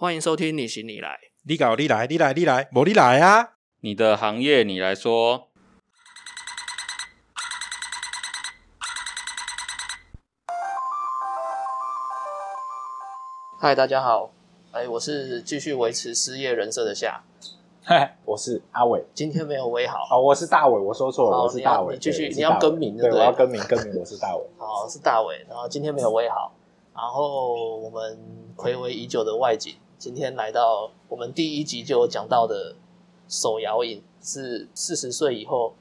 欢迎收听你行你来。你搞你来，你来你来，无你来啊！你的行业你来说，嗨，大家好，哎，我是继续维持失业人设的夏，嗨，我是阿伟。今天没有威好，哦，我是大伟，我说错了，我是大伟。你要你继续你要更名对不对我要更名，更名，我是大伟。好是大伟，然后今天没有威好，然后我们暌违已久的外景，今天来到我们第一集就有讲到的手摇饮是四十岁以后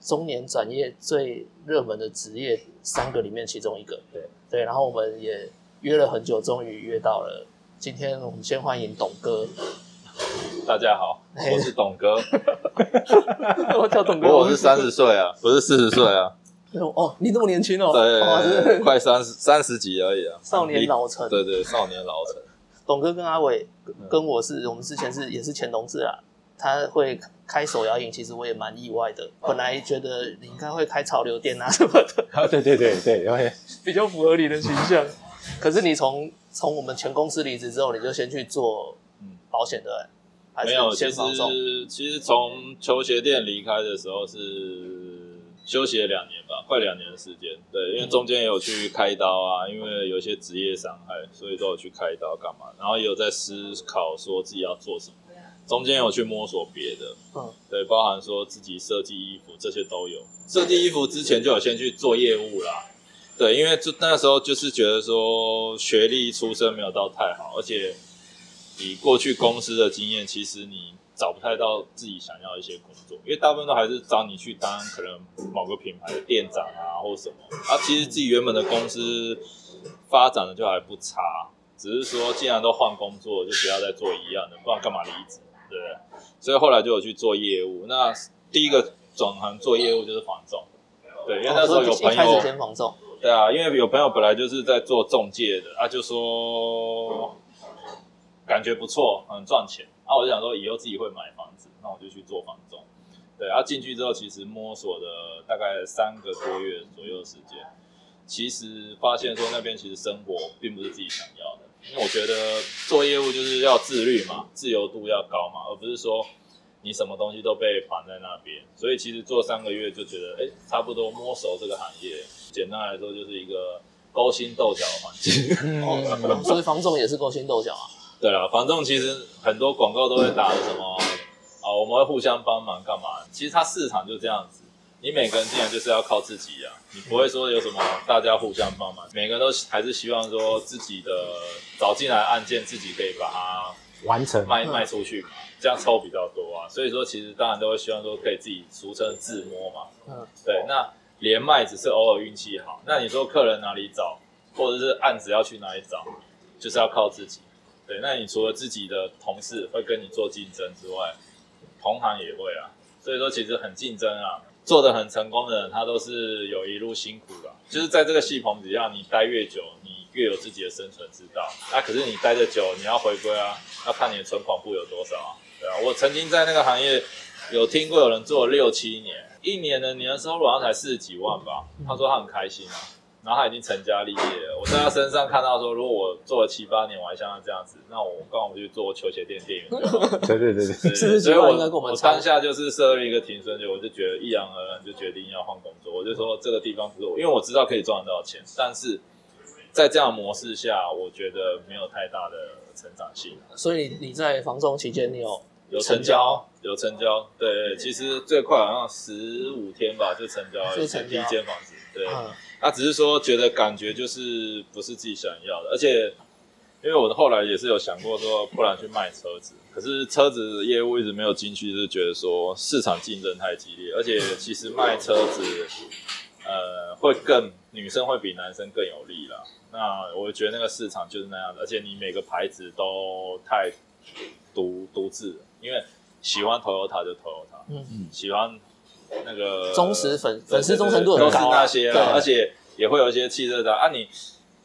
中年转业最热门的职业三个里面其中一个。对。对，然后我们也约了很久，终于约到了。今天我们先欢迎董哥，大家好，我是董哥，我叫董哥，我是三十岁啊，不是四十岁啊，哦，你这么年轻哦，对快三十三十几而已啊，少年老成。对对，少年老成，董哥跟阿伟嗯跟我是我们之前是也是前同事啊，他会开手摇饮，其实我也蛮意外的。本来觉得你应该会开潮流店啊什么的，啊，对对对对，因为 比较符合你的形象。可是你从从我们全公司离职之后，你就先去做嗯保险的，还是没有，其先？实其实从球鞋店离开的时候是休息了两年吧，快两年的时间，对，因为中间也有去开刀啊，因为有一些职业伤害，所以都有去开刀干嘛，然后也有在思考说自己要做什么。中间有去摸索别的，嗯，对，包含说自己设计衣服这些都有。设计衣服之前就有先去做业务啦，对，因为就那时候就是觉得说学历出身没有到太好，而且以过去公司的经验，其实你找不太到自己想要的一些工作，因为大部分都还是找你去当可能某个品牌的店长啊或什么，啊，其实自己原本的公司发展的就还不差，只是说既然都换工作，就不要再做一样的，不然干嘛离职，对不对？所以后来就有去做业务。那第一个转行做业务就是房仲，对，因为那时候有朋友，先防重，对啊，因为有朋友本来就是在做中介的，啊，就说感觉不错，很赚钱，啊，我就想说以后自己会买房子，那我就去做房仲。对，啊，进去之后其实摸索的大概三个多月左右的时间，其实发现说那边其实生活并不是自己想要的，因为我觉得做业务就是要自律嘛，自由度要高嘛，而不是说你什么东西都被绑在那边。所以其实做三个月就觉得，哎、差不多摸熟这个行业。简单来说，就是一个勾心斗角的环境。哦，所以防重也是勾心斗角啊。对了，反正其实很多广告都会打的什么啊，我们会互相帮忙干嘛？其实它市场就这样子，你每个人进来就是要靠自己啊，你不会说有什么大家互相帮忙，每个人都还是希望说自己的找进来案件自己可以把它完成卖卖出去嘛，这样抽比较多啊。所以说，其实当然都会希望说可以自己俗称自摸嘛。嗯，对，那连麦只是偶尔运气好。那你说客人哪里找，或者是案子要去哪里找，就是要靠自己。对，那你除了自己的同事会跟你做竞争之外，同行也会啊。所以说，其实很竞争啊。做的很成功的人，他都是有一路辛苦的，就是在这个系棚底下，你待越久，你越有自己的生存之道。那、可是你待的久，你要回归啊，要看你的存款簿有多少啊。对啊，我曾经在那个行业有听过有人做了六七年，一年的年收入好像才四十几万吧。他说他很开心啊，然后他已经成家立业了。我在他身上看到说，如果我做了七八年，我还像他这样子，那我刚好去做球鞋店店员就好了。对对对对，对40所以我几万应该跟我们我当下就是设立一个停损点，我就觉得毅然而然就决定要换工作。我就说这个地方不是我，因为我知道可以赚得到钱，但是在这样的模式下，我觉得没有太大的成长性。所以你在房中期间，你有有成成交，有成交，对对，其实最快好像十五天吧就成交了就成交第一间房子，对，嗯他只是说觉得感觉就是不是自己想要的，而且因为我后来也是有想过说，不然去卖车子，可是车子业务一直没有进去，就是觉得说市场竞争太激烈，而且其实卖车子，呃，会更女生会比男生更有利啦。那我觉得那个市场就是那样的，而且你每个牌子都太独独自了，因为喜欢 Toyota 就 Toyota，嗯。喜欢那个忠实粉粉丝忠诚度很都是高啊。对那些啦，而且也会有一些汽车的啊，你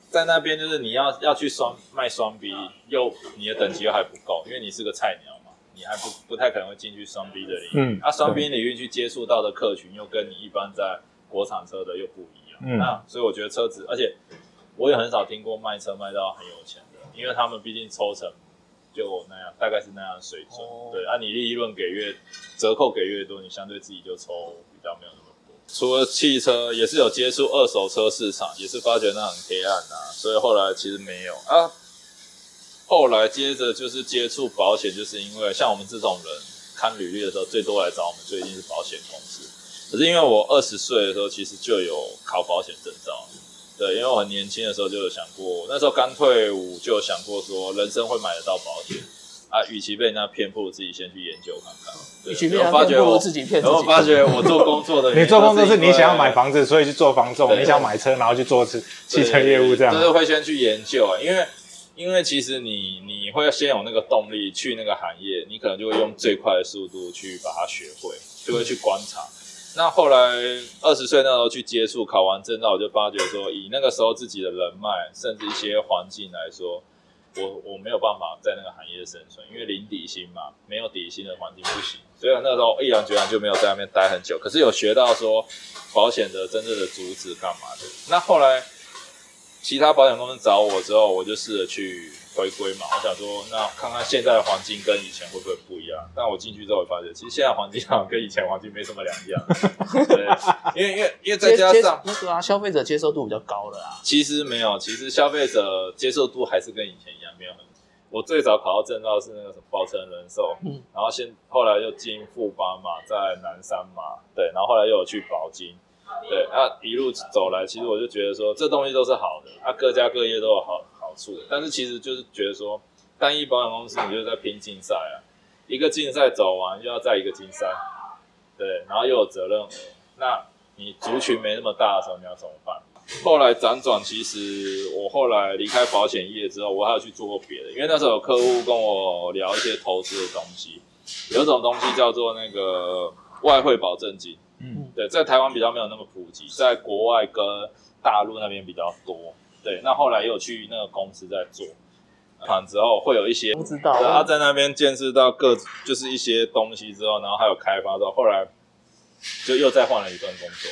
在那边就是你要要去双卖双 B，又你的等级又还不够，因为你是个菜鸟嘛，你还不不太可能会进去双 B 的领域。嗯。啊，双 B 领域去接触到的客群又跟你一般在国产车的又不一样。嗯。那所以我觉得车子，而且我也很少听过卖车卖到很有钱的，因为他们毕竟抽成就那样，大概是那样的水准。哦对，按、你利润给越折扣给越多，你相对自己就抽比较没有那么多。除了汽车，也是有接触二手车市场，也是发觉那很黑暗啊，所以后来其实没有啊。后来接着就是接触保险，就是因为像我们这种人看履历的时候，最多来找我们最近是保险公司。可是因为我二十岁的时候，其实就有考保险证照，对，因为我很年轻的时候就有想过，那时候刚退伍就有想过说，人生会买得到保险啊，与其被人家骗，不如自己先去研究看看。对与其被然人家骗，不后发觉我如自己骗自己。然后发觉我做工作的，你做工作是你想要买房。子，所以去做房仲；你想买车，然后去做汽汽车业务这样就。是会先去研究啊，因为因为其实你你会先有那个动力去那个行业，你可能就会用最快的速度去把它学会，就会去观察。那后来二十岁那时候去接触，考完证照，我就发觉说，以那个时候自己的人脉，甚至一些环境来说，我我没有办法在那个行业生存，因为零底薪嘛，没有底薪的环境不行。所以那时候毅然决然就没有在那边待很久，可是有学到说保险的真正的主旨干嘛的。那后来其他保险公司找我之后，我就试着去回归嘛。我想说，那看看现在的黄金跟以前会不会不一样。但我进去之后，我发现其实现在黄金好像跟以前黄金没什么两样。对，因为因为因为再加上那个啊，消费者接受度比较高了啊。其实没有，其实消费者接受度还是跟以前一样，没有很。我最早考到证照是那个什么宝城人寿，嗯然后先后来又进富邦嘛，在南山嘛，对，然后后来又有去保金，对，啊一路走来，其实我就觉得说这东西都是好的，啊各家各业都有好好处，但是其实就是觉得说单一保险公司你就是在拼竞赛啊，一个竞赛走完又要再一个竞赛，对，然后又有责任额，那你族群没那么大的时候你要怎么办？后来辗转，其实我后来离开保险业之后，我还有去做过别的，因为那时候有客户跟我聊一些投资的东西，有一种东西叫做那个外汇保证金，嗯，对，在台湾比较没有那么普及，在国外跟大陆那边比较多，对，那后来也有去那个公司在做，完之后会有一些不知道对他在那边见识到各就是一些东西之后，然后还有开发之后，后来就又再换了一份工作，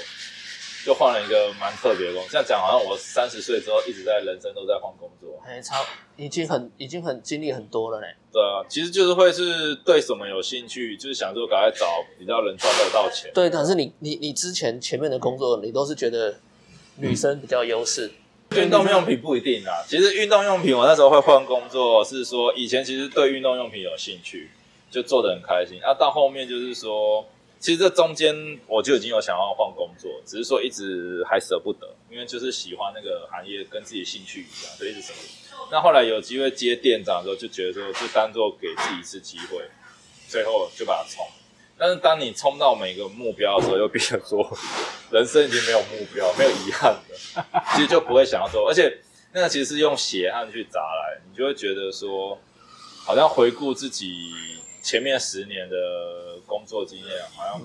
就换了一个蛮特别的工作。这样讲好像我三十岁之后一直在人生都在换工作，哎，超已经很已经很经历很多了嘞。对啊，其实就是会是对什么有兴趣，就是想说赶快找比较能赚得到钱。对，但是你你你之前前面的工作，你都是觉得女生比较有优势。运动用品不一定啊，其实运动用品我那时候会换工作，是说以前其实对运动用品有兴趣，就做的很开心。啊，到后面就是说，其实这中间我就已经有想要换工作，只是说一直还舍不得，因为就是喜欢那个行业，跟自己兴趣一样，所以一直舍不得。那后来有机会接店长的时候，就觉得说，就当做给自己一次机会，最后就把它冲。但是当你冲到每个目标的时候，又变成说，人生已经没有目标，没有遗憾了。其实就不会想要做，而且那个其实是用血汗去砸来，你就会觉得说，好像回顾自己前面十年的工作经验，好像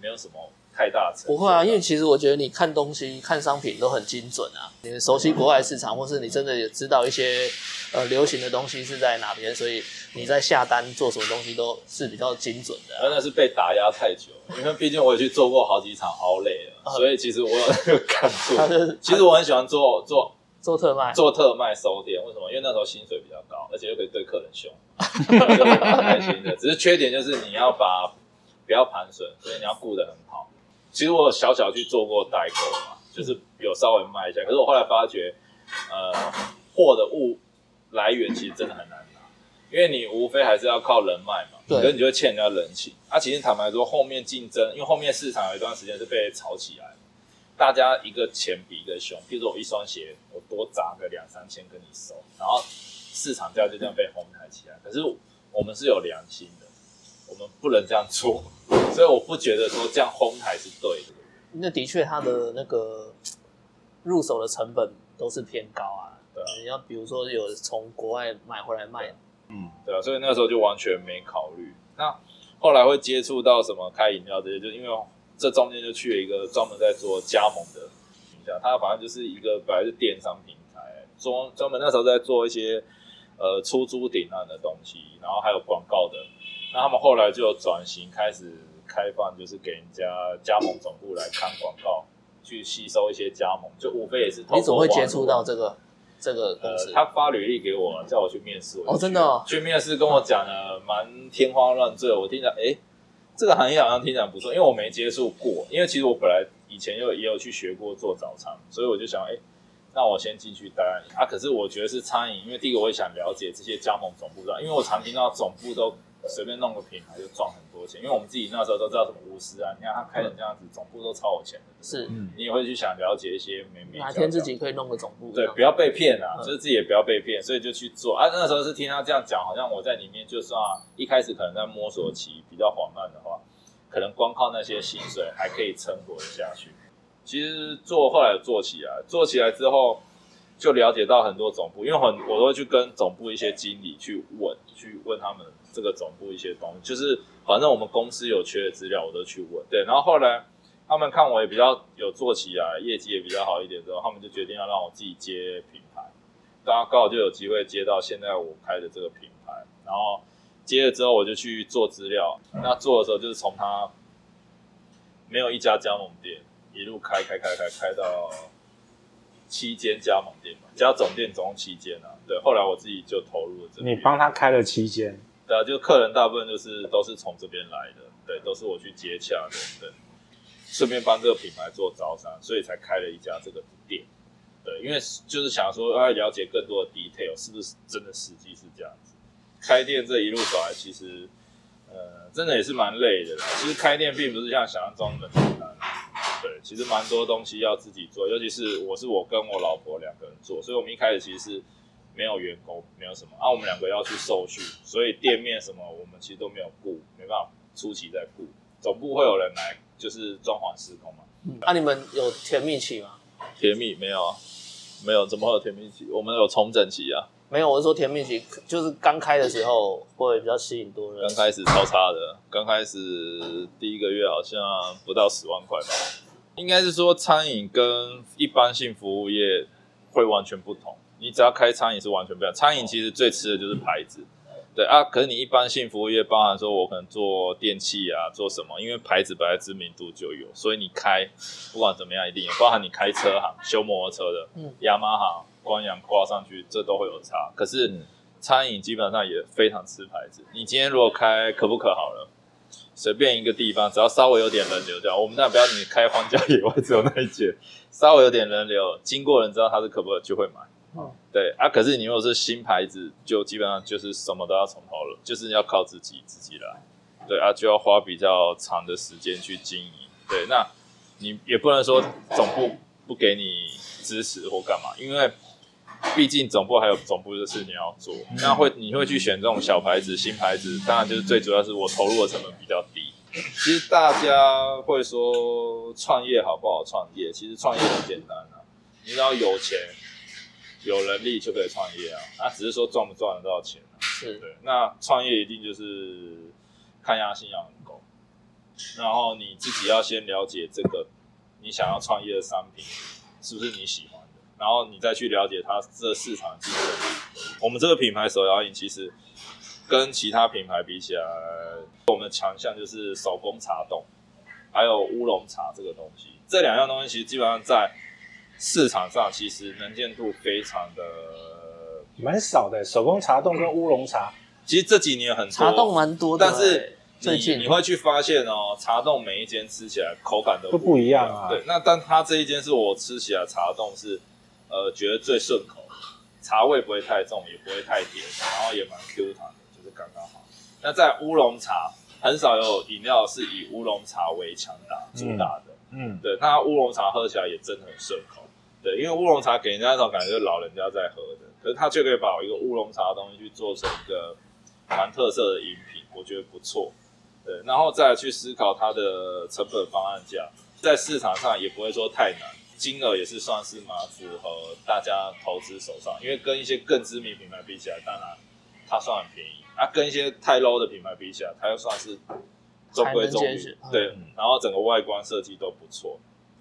没有什么太大成不会啊，因为其实我觉得你看东西、看商品都很精准啊。你熟悉国外市场，或是你真的也知道一些呃流行的东西是在哪边，所以你在下单做什么东西都是比较精准的啊、真的是被打压太久，因为毕竟我也去做过好几场 o 累了，所以其实我有那个感触。其实我很喜欢做做做特卖，做特卖收店，为什么？因为那时候薪水比较高，而且又可以对客人凶，就蛮开心的。只是缺点就是你要把不要盘损，所以你要顾得很好。其实我有小小去做过代购嘛，就是有稍微卖一下，可是我后来发觉，呃，货的物来源其实真的很难拿，因为你无非还是要靠人脉嘛，对可是你就会欠人家人情。啊，其实坦白说，后面竞争，因为后面市场有一段时间是被炒起来。大家一个钱比一个凶，譬如说我一双鞋，我多砸个两三千跟你收，然后市场价就这样被哄抬起来。可是我们是有良心的，我们不能这样做，所以我不觉得说这样哄抬是对的。那的确它的那个入手的成本都是偏高啊。对啊你要比如说有从国外买回来卖，嗯，对啊，所以那时候就完全没考虑。那后来会接触到什么开饮料这些，就因为这中间就去了一个专门在做加盟的平台，它反正就是一个本来是电商平台，专专门那时候在做一些呃出租顶案的东西，然后还有广告的。那他们后来就转型开始开放，就是给人家加盟总部来看广告，去吸收一些加盟，就无非也是你怎么会接触到这个这个公司？呃，他发履历给我，叫我去面试。哦真的哦去面试跟我讲的蛮天花乱坠，我听着，哎，这个行业好像听起来不错，因为我没接触过，因为其实我本来以前又也有去学过做早餐，所以我就想，哎，那我先进去待啊。可是我觉得是餐饮，因为第一个我也想了解这些加盟总部的，因为我常听到总部都随便弄个品牌就赚很多钱，因为我们自己那时候都知道什么巫师啊，你看他开成这样子，总部都超有钱的，是嗯，你也会去想了解一些美美哪天自己可以弄个总部？对，不要被骗啊，嗯就是自己也不要被骗，所以就去做啊。那时候是听他这样讲，好像我在里面，就算一开始可能在摸索期比较缓慢的话，可能光靠那些薪水还可以撑活下去。其实做后来有做起来，做起来之后就了解到很多总部，因为很我都会去跟总部一些经理去问，去问他们这个总部一些东西，就是反正我们公司有缺的资料，我都去问。对，然后后来他们看我也比较有做起来，业绩也比较好一点之后，他们就决定要让我自己接品牌，大家刚好就有机会接到现在我开的这个品牌，然后接了之后我就去做资料，那做的时候就是从他没有一家加盟店，一路开开开开开到七间加盟店嘛，加总店总共七间啊。对，后来我自己就投入了这。你帮他开了七间，对啊，就客人大部分就是都是从这边来的，对，都是我去接洽的，对，顺便帮这个品牌做招商，所以才开了一家这个店，对，因为就是想说要了解更多的 detail，是不是真的实际是这样子。开店这一路走来，其实呃，真的也是蛮累的啦。其实开店并不是像想象中那么简单，对，其实蛮多东西要自己做，尤其是我是我跟我老婆两个人做，所以我们一开始其实是没有员工，没有什么啊，我们两个要去受训，所以店面什么我们其实都没有顾，没办法初期在顾，总部会有人来就是装潢施工嘛。嗯那、你们有甜蜜期吗？甜蜜没有啊，没有，怎么会有甜蜜期？我们有重整期啊，没有，我是说甜蜜期，就是刚开的时候会比较吸引多人刚。开始超差的，刚开始第一个月好像不到十万块吧。应该是说餐饮跟一般性服务业会完全不同。你只要开餐饮是完全不一样，餐饮其实最吃的就是牌子，对啊。可是你一般性服务业，包含说我可能做电器啊，做什么，因为牌子本来知名度就有，所以你开不管怎么样一定有，包含你开车行修摩托车的，嗯雅马哈、光阳挂上去，这都会有差。可是嗯餐饮基本上也非常吃牌子。你今天如果开可不可好了，随便一个地方，只要稍微有点人流，这样我们那不要你开荒郊野外只有那一间，稍微有点人流，经过人知道它是可不可就会买。嗯对啊，可是你如果是新牌子，就基本上就是什么都要从头了，就是要靠自己自己来。对啊，就要花比较长的时间去经营。对，那你也不能说总部不给你支持或干嘛，因为毕竟总部还有总部的事情要做。那会你会去选这种小牌子、新牌子，当然就是最主要是我投入的成本比较低。其实大家会说创业好不好创业？其实创业很简单啊，你只要有钱、有能力就可以创业啊。那只是说赚不赚得到钱啊。是对，那创业一定就是看压性要很够，然后你自己要先了解这个你想要创业的商品是不是你喜欢的，然后你再去了解它这市场的竞争力。我们这个品牌手摇饮其实跟其他品牌比起来，我们的强项就是手工茶冻，还有乌龙茶这个东西。这两样东西其实基本上在市场上其实能见度非常的蛮少的。手工茶冻跟乌龙茶，其实这几年很多茶冻蛮多的、但是欸最近。你你会去发现哦，茶冻每一间吃起来口感都都不一样。啊。对，那但它这一间是我吃起来茶冻是呃觉得最顺口，茶味不会太重，也不会太甜，然后也蛮 Q 弹的，就是刚刚好。那在乌龙茶很少有饮料是以乌龙茶为强打主打的，嗯，对，那乌龙茶喝起来也真的很顺口。对，因为乌龙茶给人家一种感觉，就是老人家在喝的，可是他却可以把一个乌龙茶的东西去做成一个蛮特色的饮品，我觉得不错。对，然后再去思考它的成本方案价，在市场上也不会说太难，金额也是算是蛮符合大家投资手上，因为跟一些更知名品牌比起来，当然它算很便宜，啊，跟一些太 low 的品牌比起来，它又算是中规中矩对嗯，然后整个外观设计都不错，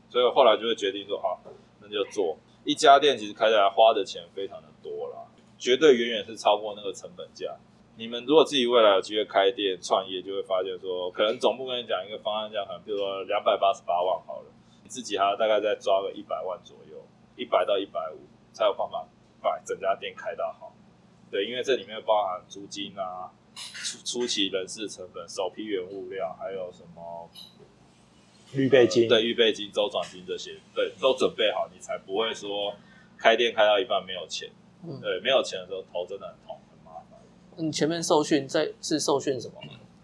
所以后来就会决定说，啊，那就做一家店，其实开起来花的钱非常的多啦，绝对远远是超过那个成本价。你们如果自己未来有机会开店创业，就会发现说，可能总部跟你讲一个方案价，可能比如说两百八十八万好了，你自己还要大概再抓个一百万左右，一百到一百五才有办法把整家店开到好。对，因为这里面包含租金啊、初初期人事成本、首批原物料，还有什么预备金，对预备金、周转金这些，对，都准备好，你才不会说开店开到一半没有钱。嗯对，没有钱的时候头真的很痛，很麻烦。你前面受训在是受训什么？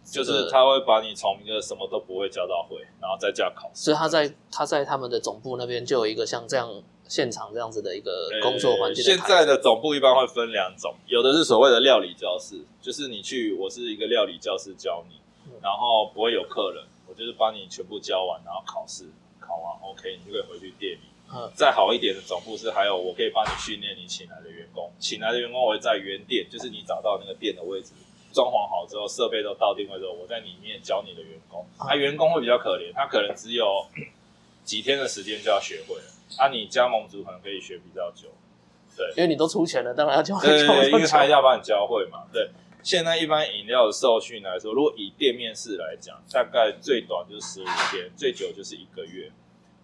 就是他会把你从一个什么都不会教到会，然后再加考试。所以他在他在他们的总部那边就有一个像这样现场这样子的一个工作环境呃现在的总部一般会分两种，有的是所谓的料理教室，就是你去，我是一个料理教室教你，然后不会有客人，我就是帮你全部教完，然后考试考完 OK，你就可以回去店里。嗯再好一点的总部是还有我可以帮你训练你请来的员工，请来的员工我会在原店，就是你找到那个店的位置，装潢好之后，设备都到定位之后，我在里面教你的员工。啊，员工会比较可怜，他可能只有 几天的时间就要学会了，啊，你加盟组可能可以学比较久。对因为你都出钱了，当然要教对对对，因为他教要帮你教会嘛。对，现在一般饮料的受训来说，如果以店面式来讲，大概最短就是十五天，最久就是一个月。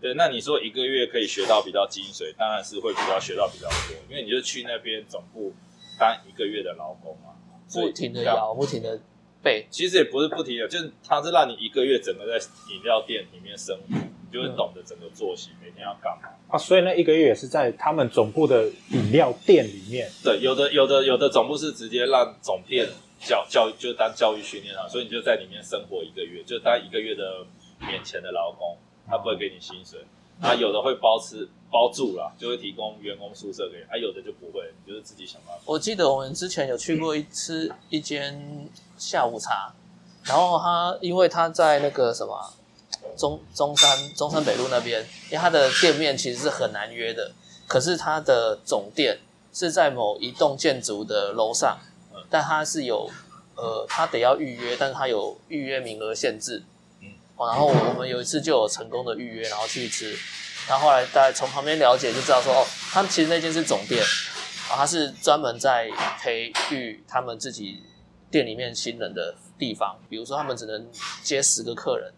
对，那你说一个月可以学到比较精髓，当然是会比较学到比较多，因为你就去那边总部当一个月的劳工嘛，不停的摇，不停的背，其实也不是不停的，就是他是让你一个月整个在饮料店里面生活，你就会懂得整个作息，每天要干嘛。啊，所以那一个月也是在他们总部的饮料店里面。对，有的有的有的总部是直接让总店教教育，就当教育训练啊，所以你就在里面生活一个月，就当一个月的免钱的劳工，他不会给你薪水。啊，有的会包吃包住啦，就会提供员工宿舍给你，啊，有的就不会，你就是自己想办法。我记得我们之前有去过一次一间下午茶，然后他因为他在那个什么中中山中山北路那边，因为它的店面其实是很难约的，可是它的总店是在某一栋建筑的楼上，但它是有呃，它得要预约，但是它有预约名额限制，嗯哦，然后我们有一次就有成功的预约，然后去吃，然后后来大家从旁边了解就知道说，哦，他们其实那间是总店。啊，他是专门在培育他们自己店里面新人的地方。比如说，他们只能接十个客人，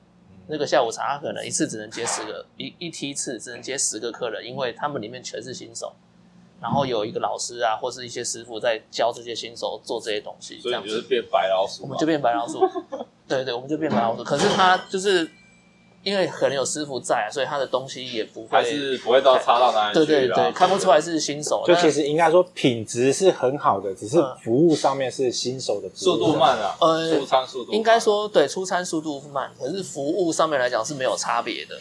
那个下午茶他可能一次只能接十个，一一梯次只能接十个客人，因为他们里面全是新手。然后有一个老师啊，或是一些师傅在教这些新手做这些东西，这样子所以你就是变白老鼠嘛，我们就变白老鼠。对对，我们就变白老鼠。可是他就是因为可能有师傅在啊，所以他的东西也不会还是不会到差到哪里去啦对对对，看不出来是新手。就其实应该说品质是很好的，只是嗯服务上面是新手的速度。慢啊，呃出餐速度慢应该说对出餐速度慢，可是服务上面来讲是没有差别的。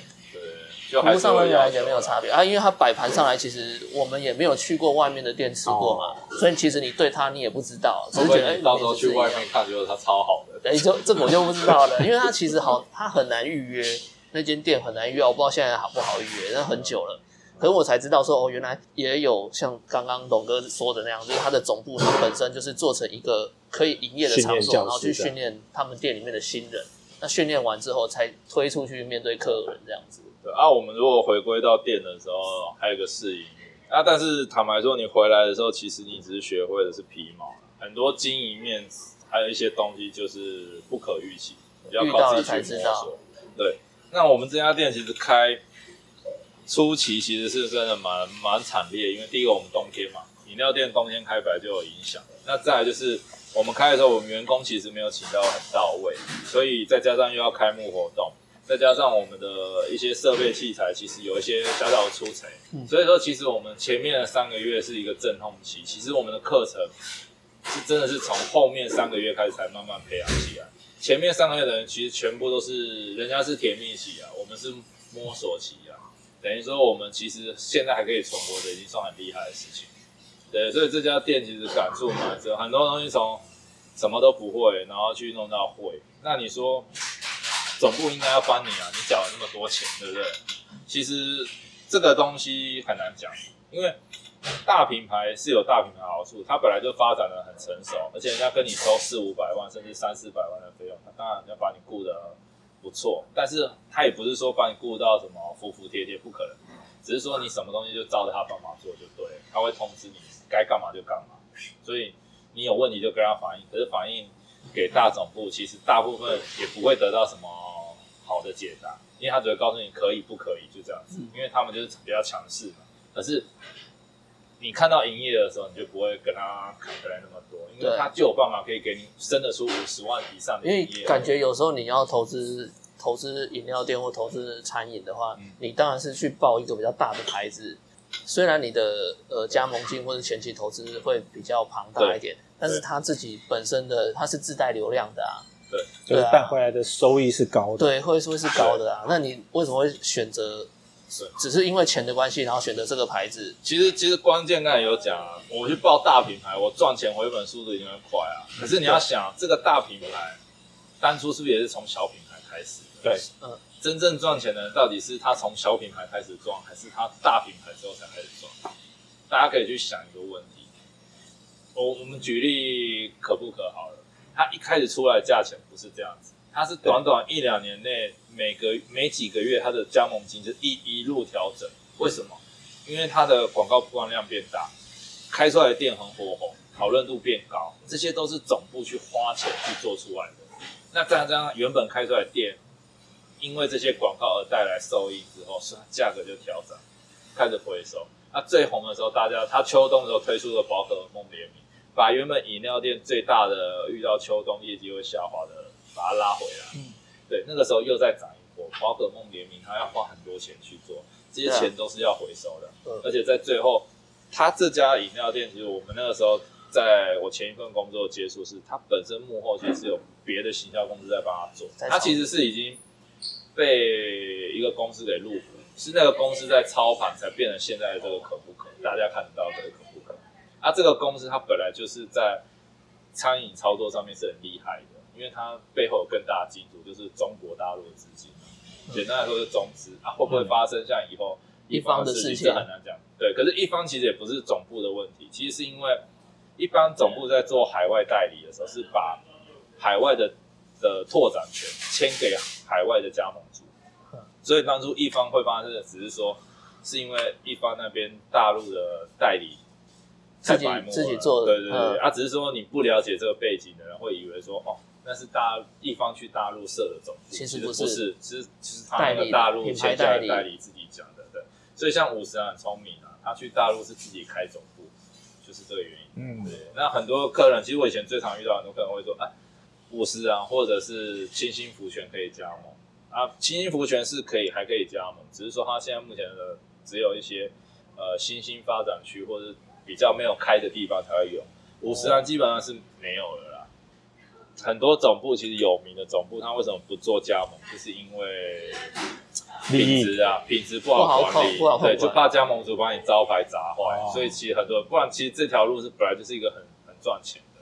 对，服务上面来讲没有差别啊，因为它摆盘上来，其实我们也没有去过外面的店吃过嘛，所以其实你对它你也不知道，只是觉得哎，到时候去外面看，觉得它超好的。哎，就这个我就不知道了，因为它其实好，它很难预约，那间店很难预约，我不知道现在好不好预约，那很久了。可是我才知道说，哦，原来也有像刚刚董哥说的那样，就是他的总部它本身就是做成一个可以营业的场所，然后去训练他们店里面的新人。那训练完之后，才推出去面对客人这样子。对啊，我们如果回归到店的时候，还有一个适应啊，但是坦白说，你回来的时候，其实你只是学会的是皮毛，很多经营面还有一些东西就是不可预期，你要遇到了靠自己才知道去摸索。对，那我们这家店其实开初期其实是真的蛮蛮惨烈，因为第一个我们冬天嘛，饮料店冬天开本来就有影响，那再来就是我们开的时候，我们员工其实没有请到很到位，所以再加上又要开幕活动。再加上我们的一些设备器材，其实有一些小小的出错，嗯所以说其实我们前面的三个月是一个阵痛期，其实我们的课程是真的是从后面三个月开始才慢慢培养起来。前面三个月的人其实全部都是人家是甜蜜期啊，我们是摸索期啊，等于说我们其实现在还可以存活的，已经算很厉害的事情。对，所以这家店其实感触蛮深，很多东西从什么都不会，然后去弄到会。那你说总部应该要帮你啊，你缴了那么多钱，对不对？其实这个东西很难讲，因为大品牌是有大品牌好处，它本来就发展的很成熟，而且人家跟你收四五百万甚至三四百万的费用，他当然要把你雇得不错，但是他也不是说把你雇到什么服服帖帖，不可能，只是说你什么东西就照着他方法做就对了，他会通知你该干嘛就干嘛，所以你有问题就跟他反映，可是反映给大总部，其实大部分也不会得到什么好的解答，因为他只会告诉你可以不可以，就这样子，因为他们就是比较强势嘛。可是你看到营业的时候，你就不会跟他砍回来那么多，因为他就有办法可以给你生得出五十万以上的因为营业额。感觉有时候你要投资投资饮料店或投资餐饮的话，嗯你当然是去报一个比较大的牌子。虽然你的呃加盟金或者前期投资会比较庞大一点，但是他自己本身的他是自带流量的啊，对就是带回来的收益是高的。对，会会是高的啊。那你为什么会选择对？只是因为钱的关系，然后选择这个牌子？其实其实关键刚才有讲啊，我去报大品牌，我赚钱回本速度一定会快啊。可是你要想，这个大品牌当初是不是也是从小品牌开始？对，嗯，真正赚钱的人到底是他从小品牌开始赚，还是他大品牌之后才开始赚？大家可以去想一个问题。我我们举例可不可好了，他一开始出来的价钱不是这样子，它是短短一两年内每个每几个月它的加盟金就一一路调整。为什么？因为它的广告曝光量变大，开出来的店很火红，讨论度变高，这些都是总部去花钱去做出来的。那这样这样，原本开出来的店，因为这些广告而带来收益之后，是价格就调整，开始回收。那最红的时候，大家它秋冬的时候推出了宝可梦联名，把原本饮料店最大的遇到秋冬业绩会下滑的，把它拉回来。嗯对，那个时候又在涨一波，宝可梦联名，它要花很多钱去做，这些钱都是要回收的。嗯而且在最后，他这家饮料店，其实我们那个时候，在我前一份工作接触是，他本身幕后其实是有别的行销公司在帮他做在，他其实是已经被一个公司给入股，是那个公司在操盘，才变成现在的这个可不可，大家看得到这个可不可。啊，这个公司它本来就是在餐饮操作上面是很厉害的，因为它背后有更大的金主，就是中国大陆的资金。简单来说是中资啊，会不会发生像以后一方的事情这很难讲。对，可是一方其实也不是总部的问题，其实是因为一方总部在做海外代理的时候，是把海外的的拓展权签给海外的加盟主嗯，所以当初一方会发生的只是说，是因为一方那边大陆的代理自己自己做的对对对，嗯啊，只是说你不了解这个背景的人会以为说，哦，那是大一方去大陆设的总部，其实不不是。是，其实其实他那个大陆品牌签下代理。的代理自己讲的，对，所以像五十啊很聪明啊，他去大陆是自己开总部，就是这个原因。嗯，对，那很多客人，其实我以前最常遇到很多客人会说，哎，五十啊，或者是清新福泉可以加盟。啊，清新福泉是可以还可以加盟，只是说他现在目前的只有一些呃新兴发展区或者是比较没有开的地方才会有，五十啊基本上是没有了。啦。很多总部其实有名的总部，他为什么不做加盟？就是因为品质啊，品质不不好好管理，控不好对，就怕加盟主把你招牌砸坏，哦所以其实很多人，不然其实这条路是本来就是一个很很赚钱的。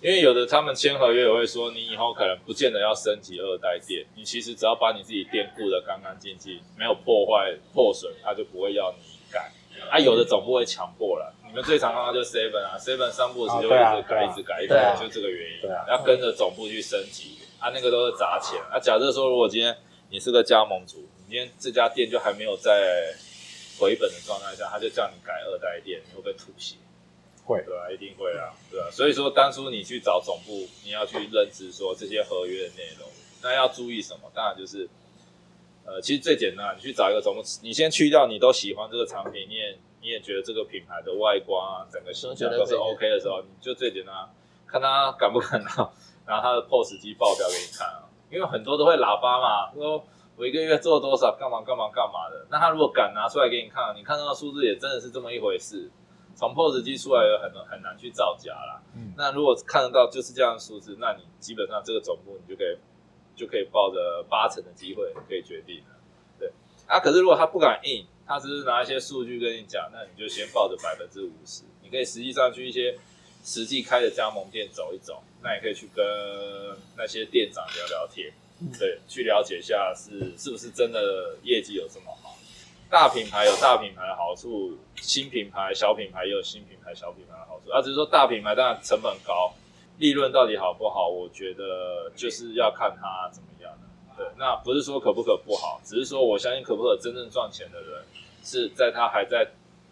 因为有的他们签合约也会说，你以后可能不见得要升级二代店，你其实只要把你自己店顾得干干净净，没有破坏破损，他就不会要你改。啊，有的总部会强迫了，你们最常看到就是 Seven 啊，Seven 三不五时就一直改，一直改，一直改，就这个原因。对啊要跟着总部去升级，啊，那个都是砸钱。啊，假设说如果今天你是个加盟主，你今天这家店就还没有在回本的状态下，他就叫你改二代店，你会不会吐血？会对啊，一定会啊，对啊。所以说当初你去找总部，你要去认知说这些合约的内容，那要注意什么？当然就是，呃，其实最简单，你去找一个总部，你先去掉你都喜欢这个产品，你也你也觉得这个品牌的外观啊，整个形象都是 OK 的时候，你就最简单，看他敢不敢拿拿他的 POS 机报表给你看啊，因为很多都会喇叭嘛，说我一个月做多少，干嘛干嘛干嘛的。那他如果敢拿出来给你看，你看到的数字也真的是这么一回事。从 POS 机出来的很很难去造假啦。嗯那如果看得到就是这样的数字，那你基本上这个总部你就可以就可以抱着八成的机会可以决定了。对啊，可是如果他不敢印，他只是拿一些数据跟你讲，那你就先抱着百分之五十，你可以实际上去一些实际开的加盟店走一走，那也可以去跟那些店长聊聊天，对，去了解一下是是不是真的业绩有这么好。大品牌有大品牌的好处，新品牌、小品牌也有新品牌、小品牌的好处。啊，只是说大品牌当然成本高，利润到底好不好，我觉得就是要看它怎么。对，那不是说可不可不好，只是说我相信可不可真正赚钱的人是在他还在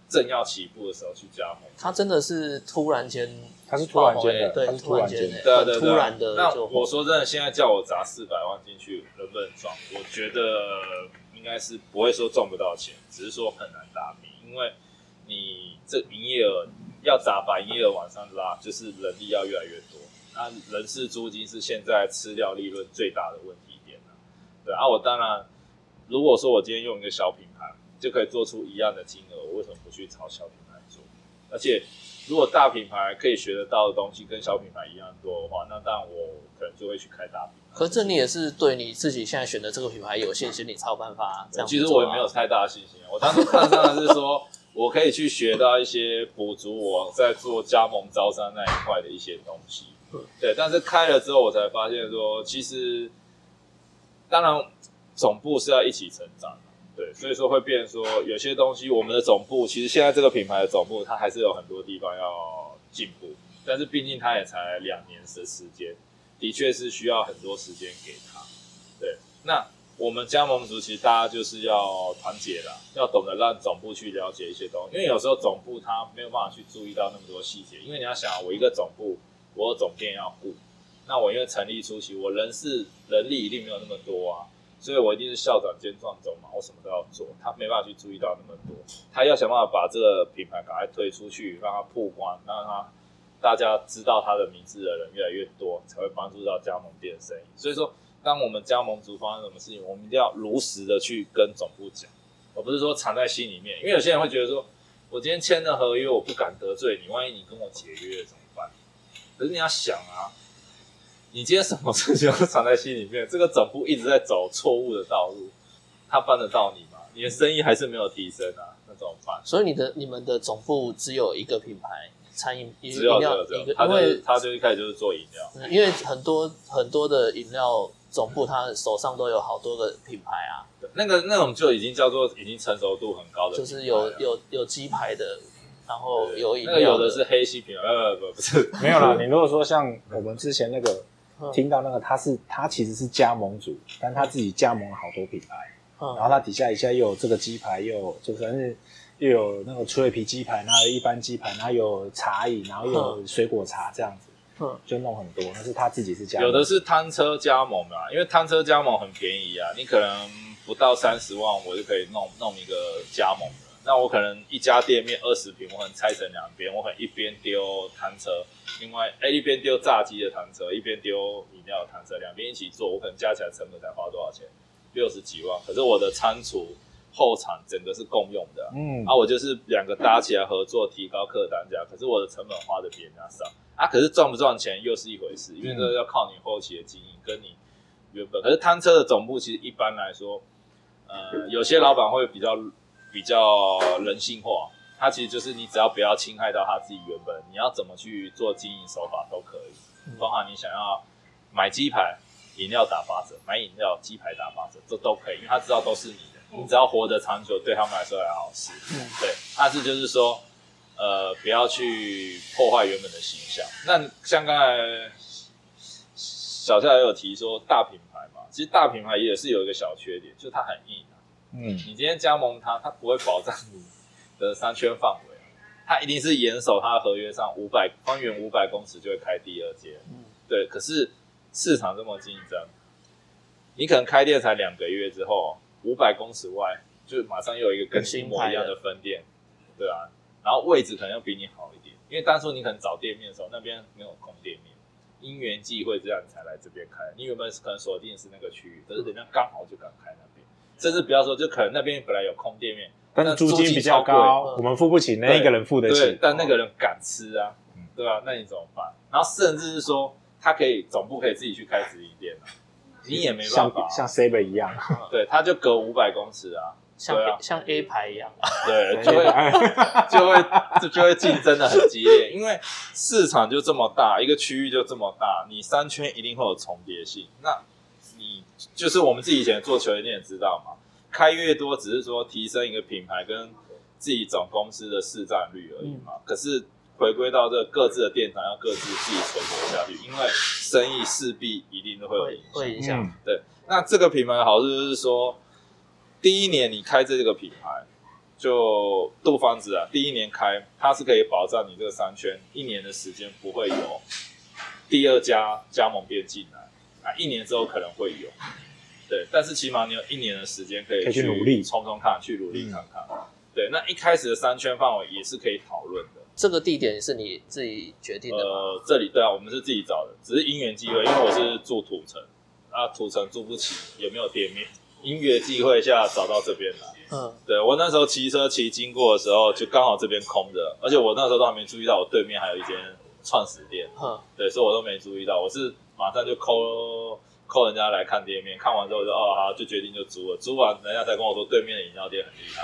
正要起步的时候去加盟。他真的是突然间他是突然间的，对突然间的突然的。对突然的那我说真的，现在叫我砸四百万进去，能不能赚？我觉得应该是不会说赚不到钱，只是说很难打平，因为你这营业额要砸把营业额往上拉，就是人力要越来越多。那人事租金是现在吃掉利润最大的问题。对啊，我当然，如果说我今天用一个小品牌就可以做出一样的金额，我为什么不去朝小品牌做？而且如果大品牌可以学得到的东西跟小品牌一样多的话，那当然我可能就会去开大品牌。可是你也是对你自己现在选的这个品牌有信心，你才有办法这样、啊。其实我也没有太大的信心，我当初看上的是说我可以去学到一些补足我在做加盟招商那一块的一些东西。对，但是开了之后，我才发现说，其实当然总部是要一起成长的，对，所以说会变说有些东西，我们的总部其实现在这个品牌的总部，它还是有很多地方要进步，但是毕竟它也才两年的时间，的确是需要很多时间给他。对，那我们加盟族其实大家就是要团结啦，要懂得让总部去了解一些东西，因为有时候总部他没有办法去注意到那么多细节，因为你要想，我一个总部。我有总店要顾，那我因为成立初期，我人事人力一定没有那么多啊，所以我一定是校长兼壮总嘛，我什么都要做，他没办法去注意到那么多，他要想办法把这个品牌赶快推出去，让它曝光，让他大家知道他的名字的人越来越多，才会帮助到加盟店生意。所以说，当我们加盟组发生什么事情，我们一定要如实的去跟总部讲，而不是说藏在心里面，因为有些人会觉得说，我今天签了合约，我不敢得罪你，万一你跟我解约怎么办？可是你要想啊，你今天什么事情都藏在心里面，这个总部一直在走错误的道路，他办得到你吗？你的生意还是没有提升啊，那怎么办？所以你的你们的总部只有一个品牌，餐饮只有饮料一个，他就因为他就一开始就是做饮料，嗯因为很多很多的饮料总部，他手上都有好多个品牌啊，那个那种就已经叫做已经成熟度很高的就是有有有鸡排的，然后有饮料那个有的是黑心品牌，呃不不不是没有啦，你如果说像我们之前那个嗯听到那个，他是他其实是加盟主，但他自己加盟了好多品牌，然后嗯他底下一下又有这个鸡排，又有就反正又有那个脆皮鸡排，然后一般鸡排，然后有茶饮，然后又有水果茶这样子，嗯就弄很多。那是他自己是加盟，有的是摊车加盟嘛，因为摊车加盟很便宜啊，你可能不到三十万，我就可以弄弄一个加盟的。那我可能一家店面二十平，我可能拆成两边，我可能一边丢摊车，另外哎一边丢炸鸡的摊车，一边丢饮料的摊车，两边一起做，我可能加起来成本才花多少钱？六十几万。可是我的仓储后场整个是共用的啊、嗯啊，我就是两个搭起来合作，提高客单价，可是我的成本花的比人家少啊。可是赚不赚钱又是一回事，因为这个要靠你后期的经营跟你原本。可是摊车的总部其实一般来说，呃，有些老板会比较比较人性化，他其实就是你只要不要侵害到他自己原本，你要怎么去做经营手法都可以，包含你想要买鸡排。饮料打八折，买饮料鸡排打八折，这都可以，因为他知道都是你的，你只要活得长久，对他们来说还好事。嗯对，但是就是说，呃，不要去破坏原本的形象。那像刚才小夏也有提说大品牌嘛，其实大品牌也是有一个小缺点，就是它很硬啊。嗯。你今天加盟他，他不会保障你的商圈范围啊，它一定是严守他的合约上五百方圆五百公尺就会开第二间。嗯。对，可是市场这么竞争，你可能开店才两个月之后，五百公尺外就马上又有一个跟新模一样的分店，对啊，然后位置可能要比你好一点，因为当初你可能找店面的时候，那边没有空店面，因缘际会这样你才来这边开，你原本是可能锁定是那个区域，可是人家刚好就敢开那边，甚至不要说，就可能那边本来有空店面，但是租金比较高，我们付不起，那一个人付得对起，，但那个人敢吃啊嗯，对吧、那你怎么办？然后甚至是说，他可以总部可以自己去开直营店啊，你也没办法啊、像 Saber 一样，对，他就隔五百公尺啊，像啊。像 A 牌一样，对，就会 就会就就会竞争的很激烈，因为市场就这么大，一个区域就这么大，你三圈一定会有重叠性。那你就是我们自己以前做球员店也知道嘛，开越多只是说提升一个品牌跟自己总公司的市占率而已嘛。可是回归到这各自的店长要各自自己存活下去，因为生意势必一定都会有影响。会影响。嗯对，那这个品牌的好处就是说，第一年你开这个品牌，就杜方子啊，第一年开，它是可以保障你这个商圈一年的时间不会有第二家加盟店进来啊，一年之后可能会有，对，但是起码你有一年的时间可以去努力冲冲看，去努力看看。对，那一开始的三圈范围也是可以讨论的。这个地点是你自己决定的吗？呃，这里对啊，我们是自己找的，只是因缘机会，因为我是住土城，啊，土城住不起，也没有店面，因缘际会下找到这边来。嗯，对我那时候骑车骑经过的时候，就刚好这边空着，而且我那时候都还没注意到，我对面还有一间创始店，嗯，对，所以我都没注意到，我是马上就扣扣人家来看店面，看完之后就哦好，就决定就租了，租完人家才跟我说对面的饮料店很厉害，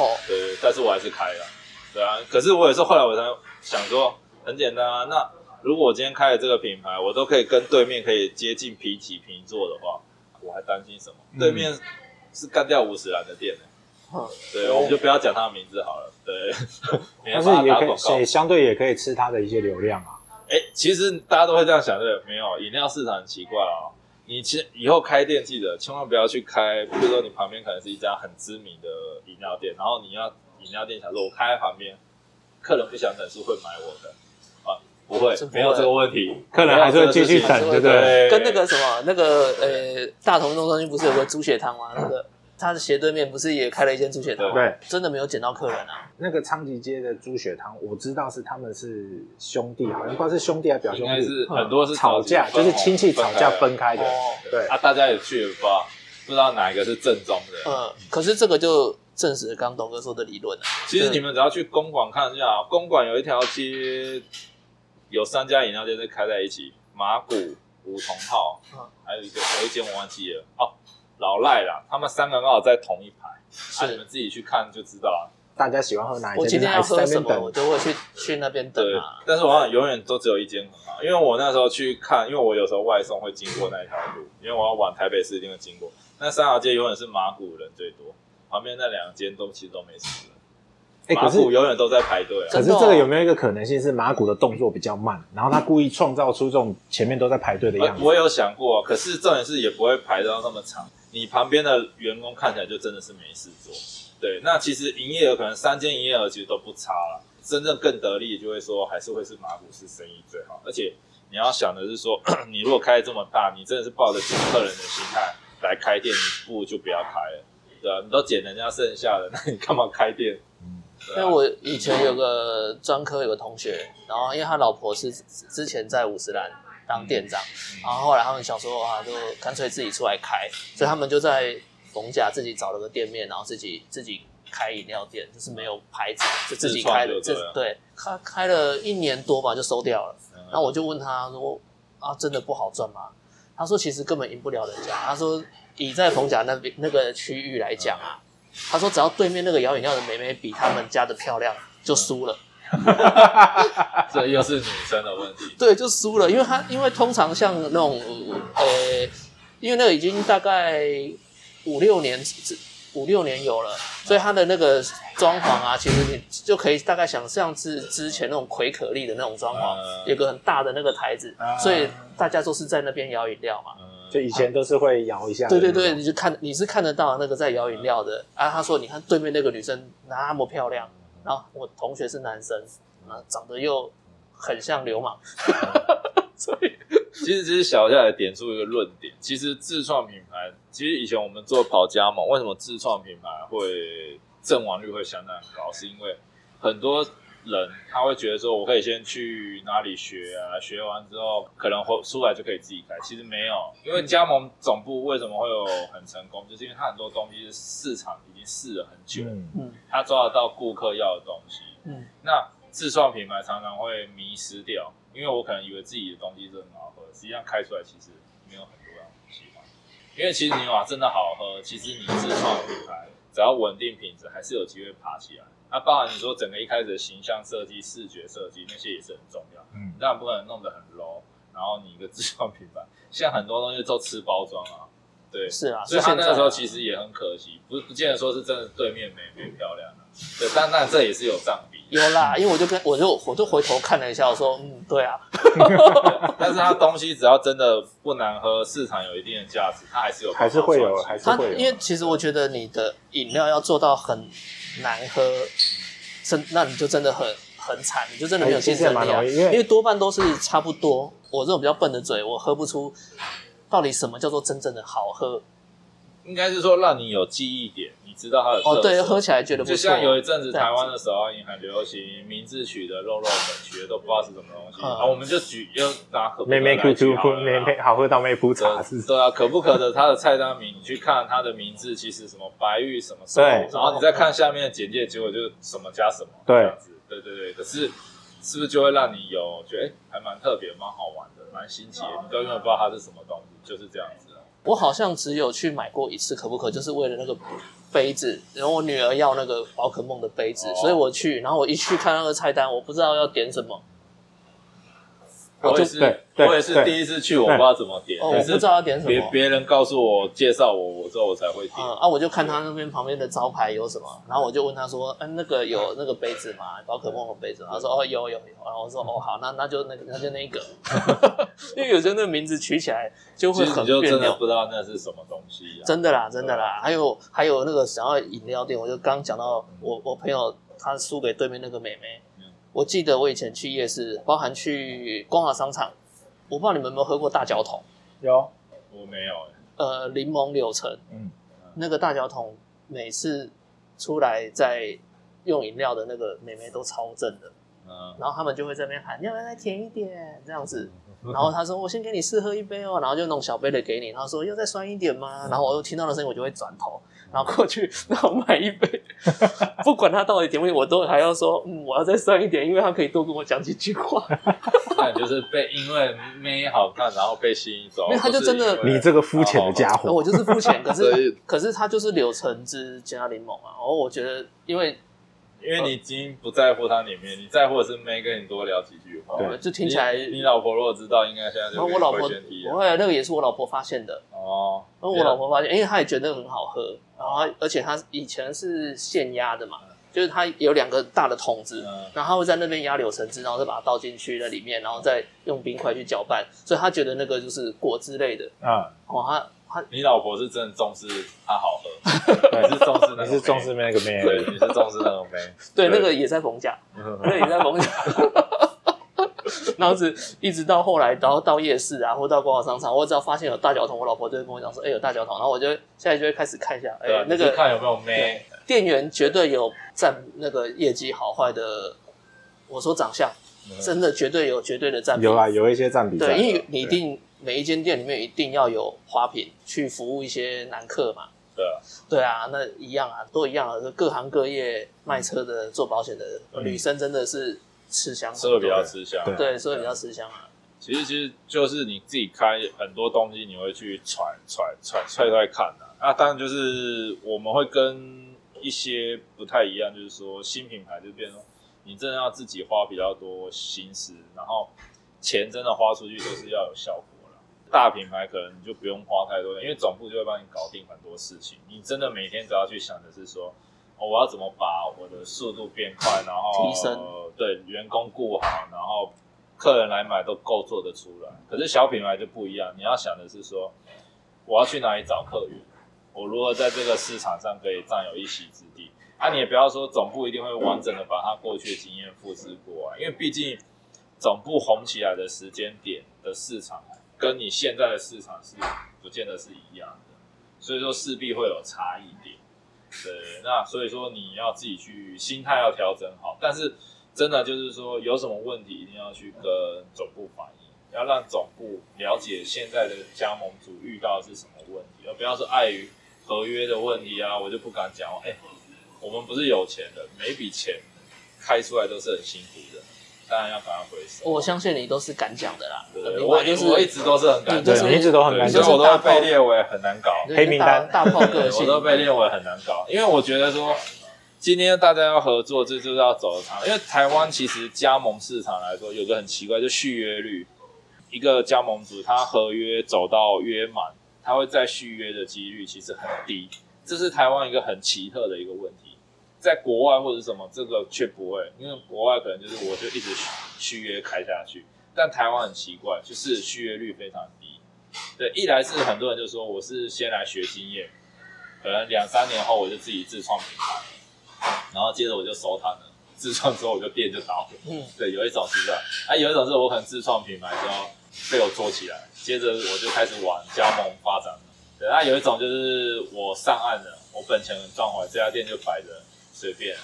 哦，对，但是我还是开了，对啊，可是我也是后来我才想说，很简单啊，那如果我今天开了这个品牌，我都可以跟对面可以接近平起平坐的话，我还担心什么？对面是干掉五十兰的店呢、哼，对，我们就不要讲他的名字好了，对，免但是也可以，也。相对也可以吃他的一些流量啊。哎、其实大家都会这样想，对不对？没有，饮料市场很奇怪哦。你其实以后开店，记得千万不要去开，比如说你旁边可能是一家很知名的饮料店，然后你要饮料店想说，我开在旁边，客人不想等是会买我的啊？不会没有这个问题，客人还是会继续等，对不对？对跟那个什么那个呃大同运动中心不是有个猪血汤吗？那个他的斜对面不是也开了一间猪血汤？对，真的没有捡到客人啊。那个昌吉街的猪血汤，我知道是他们是兄弟，好像不知道是兄弟还是表兄应该是，很多是吵架，就是亲戚吵架分分开的。哦，对，啊，大家也去了，不知道不知道哪一个是正宗的。嗯，可是这个就证实刚董哥说的理论啊。其实你们只要去公馆看一下，公馆有一条街，有三家饮料店是开在一起，马古、梧桐号嗯，还有一个有一间我忘记了哦，老赖啦，他们三个刚好在同一排，啊，你们自己去看就知道了。大家喜欢喝哪一间，我今天要喝什么，是在那边等。我就会去去那边等对啊。，但是我好像永远都只有一间很好，因为我那时候去看，因为我有时候外送会经过那条路，因为我要往台北市一定会经过。那三条街永远是马古人最多，旁边那两间都其实都没什么人。哎，马可是古永远都在排队啊。可是这个有没有一个可能性是马古的动作比较慢，然后他故意创造出这种前面都在排队的样子？呃我有想过，可是重点是也不会排到那么长。你旁边的员工看起来就真的是没事做。对，那其实营业额可能三间营业额其实都不差了。真正更得利，就会说还是会是马古是生意最好。而且你要想的是说，你如果开这么大，你真的是抱着请客人的心态来开店，你不如就不要开了。对啊，你都捡人家剩下的，那你干嘛开店？因为我以前有个专科有个同学，然后因为他老婆是之前在五十岚当店长，然后后来他们想说啊，就干脆自己出来开，所以他们就在逢甲自己找了个店面，然后自己自己开饮料店，就是没有牌子，就自己开的，自对了这对开开了一年多吧就收掉了。嗯然后我就问他说啊，真的不好赚吗？他说其实根本赢不了人家。他说以在逢甲那边那个区域来讲啊，他说只要对面那个摇饮料的美眉比他们家的漂亮，就输了。这又是女生的问题。对，就输了，因为他因为通常像那种呃，因为那个已经大概五六年五六年有了，所以它的那个装潢啊，其实你就可以大概想象是之前那种魁可丽的那种装潢，嗯有个很大的那个台子，啊所以大家都是在那边摇饮料嘛。嗯就以前都是会摇一下的对对。对，你就看你是看得到那个在摇饮料的啊。他说你看对面那个女生那么漂亮，然后我同学是男生啊，长得又很像流氓，所以其实只是小下来点出一个论点，其实自创品牌，其实以前我们做跑加盟，为什么自创品牌会阵亡率会相当高？是因为很多人他会觉得说，我可以先去哪里学啊，学完之后可能会出来就可以自己开。其实没有，因为加盟总部为什么会有很成功，就是因为它很多东西是市场已经试了很久，嗯，嗯他抓得到顾客要的东西。嗯那自创品牌常常会迷失掉，因为我可能以为自己的东西是很好喝，实际上开出来其实没有很多人喜欢。因为其实你哇真的好喝，其实你自创品牌只要稳定品质，还是有机会爬起来。那包含你说整个一开始的形象设计、视觉设计那些也是很重要，嗯当然不可能弄得很 low，然后你一个自创品牌，现在很多东西都吃包装啊，对，是啊，所以他那个时候其实也很可惜，不不见得说是真的对面美美漂亮啊，对，但但这也是有占比，有啦，因为我就跟我就我就回头看了一下，我说嗯，对啊，但是它东西只要真的不难喝，市场有一定的价值，它还是有还是会有，还是会有。因为其实我觉得你的饮料要做到很难喝，真那你就真的很很惨，你就真的没有竞争力啊，哎其实也蛮容易因为因为多半都是差不多。我这种比较笨的嘴，我喝不出到底什么叫做真正的好喝。应该是说让你有记忆点，你知道它的。哦，对，喝起来觉得不就。像有一阵子台湾的手摇饮很流行，名字取的肉肉粉取的都不知道是什么东西，嗯。然后我们就举又拿可不可妹妹来 Q 举 Q 好了。啦妹妹 好喝到妹铺茶是。对啊，可不可的它的菜单名，你去看它的名字，其实什么白玉什么什么，对。然后你再看下面的简介，结果就什么加什么，对。这样子，对。对。对。可是是不是就会让你有觉得哎、还蛮特别、蛮好玩的、蛮新奇的？你都永远不知道它是什么东西，就是这样子啊。我好像只有去买过一次可不可，就是为了那个杯子，然后我女儿要那个宝可梦的杯子，哦。所以我去，然后我一去看那个菜单，我不知道要点什么，我也是我也是第一次去，我不知道怎么点，哦，我不知道要点什么。别别人告诉我、介绍我，我之后我才会点。嗯啊，我就看他那边旁边的招牌有什么，然后我就问他说：“嗯、那个有那个杯子吗？宝可梦的杯子？”他说：“哦，有有有。”然后我说：“哦，好，那那就那个，那就那个。”因为有时候那个名字取起来就会很别你就真的扭。不知道那是什么东西啊。真的啦，真的啦，还有还有那个想要饮料店，我就刚讲到我我朋友他输给对面那个妹妹嗯，我记得我以前去夜市，包含去光华商场，我不知道你们有没有喝过大脚桶，有。我没有哎、呃，柠檬柳橙，嗯，那个大脚桶每次出来在用饮料的那个妹妹都超正的，嗯，然后他们就会在那边喊要不要再甜一点这样子，然后他说我先给你试喝一杯哦，然后就弄小杯的给你，然后说要再酸一点吗？然后我又听到的声音，我就会转头，然后过去 然后买一杯，不管他到底甜不甜，我都还要说嗯我要再酸一点，因为他可以多跟我讲几句话。那你就是被因为妹好看，然后被吸引走，因为他就真的你这个肤浅的家伙，我就是肤浅，可是可是他就是柳橙汁加柠檬啊，然后我觉得因为因为你已经不在乎它里面，你在乎的是妹跟你多聊几句话。对就听起来，你你老婆如果知道，应该现在然就我老婆回旋踢了不会，那个也是我老婆发现的。哦。然后我老婆发现，因为她也觉得很好喝，然后而且她以前是现压的嘛，就是她有两个大的桶子，嗯然后她会在那边压柳橙汁，然后再把它倒进去那里面，然后再用冰块去搅拌，所以她觉得那个就是果汁类的。啊，哦，她她你老婆是真的重视它好喝，你是重视那个妹你是重视那个妹，对，你是重视那个妹。对那个也在逢甲，那个也在逢甲。然后是一直到后来，然后到夜市啊，或到逛商场，我只要发现有大脚桶，我老婆就会跟我讲说：“哎、有大脚桶。”然后我就现在就会开始看一下，哎、那个看有没有妹。店员绝对有占那个业绩好坏的。我说长相，真的绝对有绝对的占比。有啊，有一些占比。对，因为你一定每一间店里面一定要有花瓶去服务一些男客嘛。对啊，对啊，那一样啊，都一样啊。各行各业卖车的、做保险的嗯女生真的是吃香，社会比较吃香。对对，所以比较吃香啊。其实其实就是你自己开很多东西，你会去揣揣揣揣揣看的、啊。那当然就是我们会跟一些不太一样，就是说新品牌就变成你真的要自己花比较多心思，然后钱真的花出去就是要有效果了。大品牌可能你就不用花太多，因为总部就会帮你搞定很多事情。你真的每天只要去想的是说，哦、我要怎么把我的速度变快，然后提升呃对员工顾好，然后客人来买都够做得出来。可是小品牌就不一样，你要想的是说，我要去哪里找客源，我如何在这个市场上可以占有一席之地。啊，你也不要说总部一定会完整的把它过去的经验复制过来，因为毕竟总部红起来的时间点的市场，跟你现在的市场是不见得是一样的，所以说势必会有差异点。对，那所以说你要自己去心态要调整好，但是真的就是说有什么问题一定要去跟总部反映，要让总部了解现在的加盟主遇到的是什么问题，而不要说碍于合约的问题啊，我就不敢讲。哎、我们不是有钱的，每笔钱开出来都是很辛苦的，当然要赶快回收。我相信你都是敢讲的啦，对我就是我一直都是很敢对你一直都很敢讲所以我都会被列为很难搞。黑名单大大炮个对，性，我都被列为很难搞，因为我觉得说，今天大家要合作，这就是要走的长。因为台湾其实加盟市场来说，有个很奇怪，就续约率，一个加盟主他合约走到约满，他会再续约的几率其实很低，这是台湾一个很奇特的一个问题。在国外或者什么，这个却不会，因为国外可能就是我就一直续续约开下去，但台湾很奇怪，就是续约率非常低。对，一来是很多人就说我是先来学经验，可能两三年后我就自己自创品牌，然后接着我就收摊了。自创之后我就店就倒了。嗯，对，有一种是这样，啊，有一种是我可能自创品牌之后被我做起来，接着我就开始往加盟发展了。对，那有一种就是我上岸了，我本钱很赚回来，这家店就摆着随便，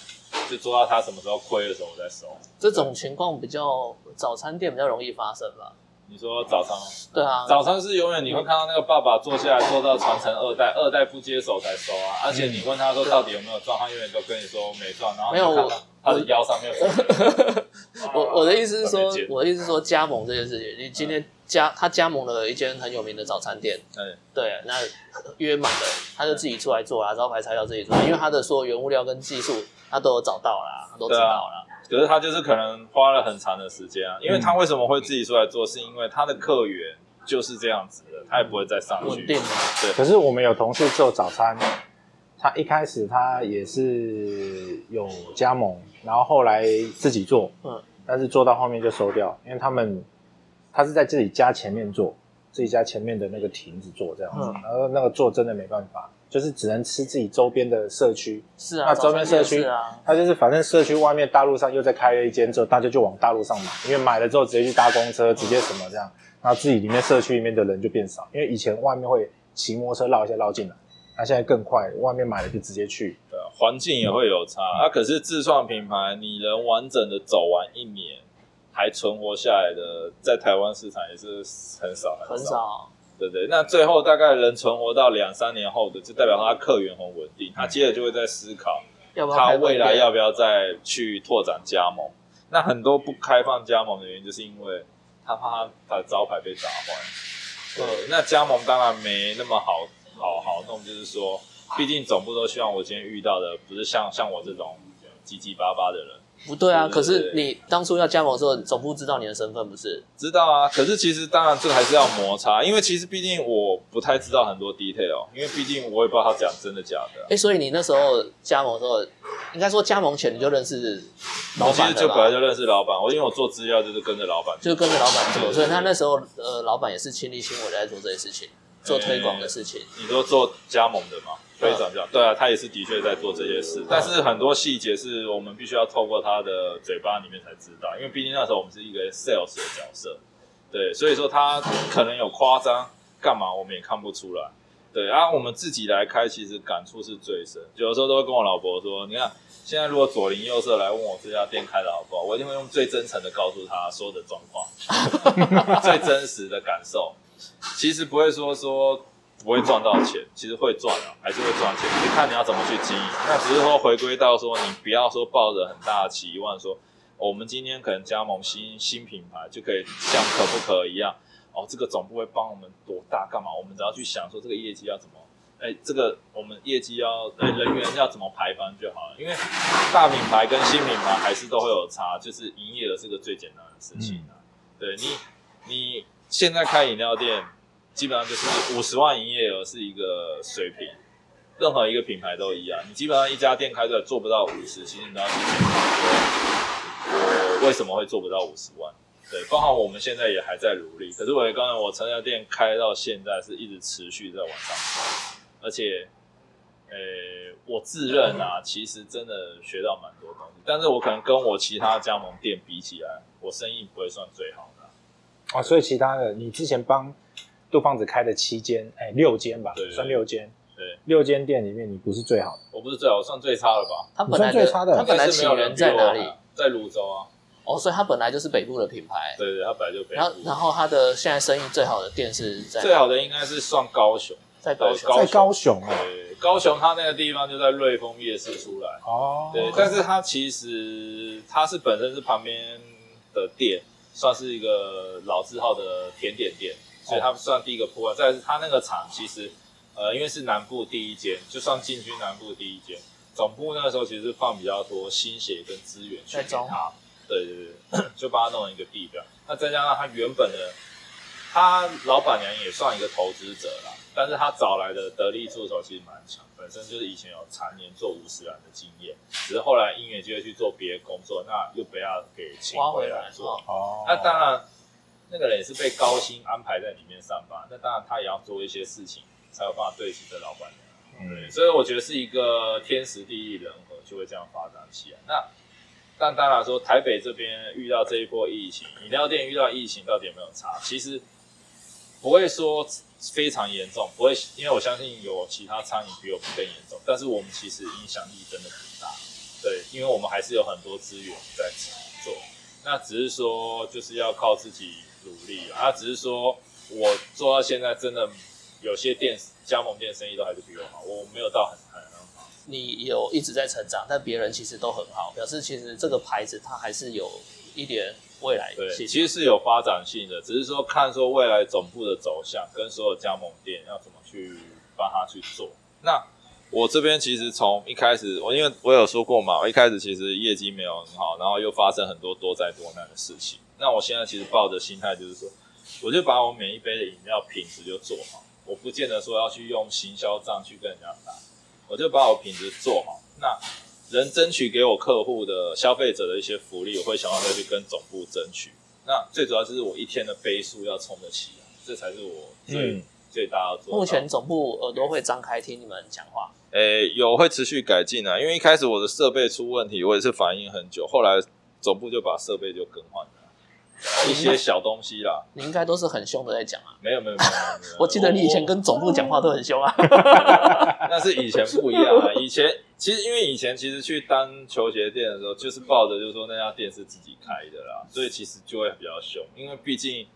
就做到他什么时候亏的时候我再收。这种情况比较早餐店比较容易发生吧？你说早餐？对啊，早餐是永远你会看到那个爸爸坐下来做到传承二代，二代不接手才收啊。而且你问他说到底有没有赚，他永远都跟你说没赚，然后没有他的腰上没有我 我的意思是说我的意思是说加盟这件事情，你今天加他加盟了一间很有名的早餐店，嗯对，那约满了，他就自己出来做啦，招牌材料自己做，因为他的所有原物料跟技术他都有找到啦，他都知道啦。可是他就是可能花了很长的时间啊，因为他为什么会自己出来做，是因为他的客源就是这样子的，他也不会再上去。稳定嘛，可是我们有同事做早餐，他一开始他也是有加盟，然后后来自己做，嗯，但是做到后面就收掉，因为他们他是在自己家前面做，自己家前面的那个亭子做这样子，嗯。然后那个做真的没办法，就是只能吃自己周边的社区，是啊，那周边社区啊，他就是反正社区外面大路上又再开了一间之后，大家就往大路上买，因为买了之后直接去搭公车，直接什么这样，然后自己里面社区里面的人就变少，因为以前外面会骑摩托车绕一下绕进来，那现在更快，外面买了就直接去，对啊，环境也会有差啊。可是自创品牌，你能完整的走完一年，还存活下来的，在台湾市场也是很少很少，对不对？那最后大概能存活到两三年后的，就代表他客源很稳定，他接着就会在思考他未来要不要再去拓展加盟。那很多不开放加盟的原因，就是因为他怕他他的招牌被砸坏。对，那加盟当然没那么好好好弄，就是说，毕竟总部都希望我今天遇到的不是像像我这种七七八八的人。不对啊。可是你当初要加盟的时候，总部知道你的身份不是？知道啊，可是其实当然这个还是要摩擦，因为其实毕竟我不太知道很多 detail，因为毕竟我也不知道他讲真的假的啊、哎，所以你那时候加盟的时候，应该说加盟前你就认识老我其板了吧？实就本来就认识老板，我因为我做资料就是跟着老板，就跟着老板做，所以他那时候呃，老板也是亲力亲为在做这些事情，做推广的事情。你说做加盟的吗？非常加，对啊，他也是的确在做这些事，但是很多细节是我们必须要透过他的嘴巴里面才知道，因为毕竟那时候我们是一个 sales 的角色，对，所以说他可能有夸张，干嘛我们也看不出来。对啊，我们自己来开，其实感触是最深。有的时候都会跟我老婆说，你看现在如果左邻右舍来问我这家店开的好不好，我一定会用最真诚的告诉他说的状况，最真实的感受。其实不会说说不会赚到钱，其实会赚啊，还是会赚钱，就看你要怎么去经营。那只是说回归到说，你不要说抱着很大的期望说，哦我们今天可能加盟新新品牌就可以像可不可一样，哦，这个总部会帮我们多大干嘛？我们只要去想说这个业绩要怎么。哎，这个我们业绩要，哎，人员要怎么排班就好了，因为大品牌跟新品牌还是都会有差，就是营业额是个最简单的事情啊。对你，你现在开饮料店，基本上就是五十万营业额是一个水平，任何一个品牌都一样。你基本上一家店开出来做不到五十，其实你都要去检讨说，我为什么会做不到五十万？对，包含我们现在也还在努力。可是我也刚才我成家店开到现在是一直持续在往上走，而且，呃，我自认啊，其实真的学到蛮多东西。但是我可能跟我其他加盟店比起来，我生意不会算最好的啊、所以其他的你之前帮杜胖子开的七间，哎，六间吧对，算六间，对，六间店里面你不是最好的，我不是最好，我算最差的吧？他本来你算最差的他本来起源没有人在哪里？在泸州啊。哦，所以他本来就是北部的品牌。对对，他本来就北部。然后，然后他的现在生意最好的店是在最好的应该是算高雄，在高雄。高在高雄啊，对，高雄他那个地方就在瑞丰夜市出来。哦，对，但是他其实他是本身是旁边的店，算是一个老字号的甜点店，所以它算第一个铺啊。再来是它那个厂其实呃，因为是南部第一间，就算进军南部第一间，总部那个时候其实放比较多心血跟资源去在给它。对对对，就帮他弄了一个地标。那再加上他原本的，他老板娘也算一个投资者啦，但是他找来的得力助手其实蛮强，本身就是以前有常年做五十岚的经验，只是后来因缘机会去做别的工作，那又不要给请回来回来做。哦，那当然，那个人也是被高薪安排在里面上班，那当然他也要做一些事情，才有办法对起这老板娘。对，嗯，所以我觉得是一个天时地利人和就会这样发展起来。那但当然说，台北这边遇到这一波疫情，饮料店遇到疫情到底有没有差？其实不会说非常严重，不会，因为我相信有其他餐饮比我们更严重，但是我们其实影响力真的不大，对，因为我们还是有很多资源在做，那只是说就是要靠自己努力啊，只是说我做到现在真的有些店加盟店生意都还是比我好，我没有到很很很好，你有一直在成长，但别人其实都很好，表示其实这个牌子它还是有一点未来对，其实是有发展性的，只是说看说未来总部的走向跟所有加盟店要怎么去帮他去做。那我这边其实从一开始，我因为我有说过嘛，我一开始其实业绩没有很好，然后又发生很多多灾多难的事情。那我现在其实抱着心态就是说，我就把我每一杯的饮料品质就做好，我不见得说要去用行销账去跟人家打，我就把我品质做好。那人争取给我客户的消费者的一些福利，我会想要再去跟总部争取。那最主要就是我一天的杯数要冲得起啊，这才是我最、嗯最大要做到。目前总部耳朵会张开听你们讲话，诶、有会持续改进啊，因为一开始我的设备出问题，我也是反应很久，后来总部就把设备就更换了，一些小东西啦，你应该都是很凶的在讲啊。没有没有没有没有没有，我记得你以前跟总部讲话都很凶啊。那是以前不一样啊，以前其实因为以前其实去当球鞋店的时候，就是抱着就是说那家店是自己开的啦，所以其实就会比较凶，因为毕竟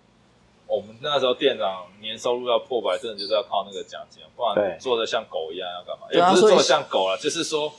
我们那时候店长年收入要破百，真的就是要靠那个奖金，不然做的像狗一样要干嘛？也不是做的像狗啊，就是说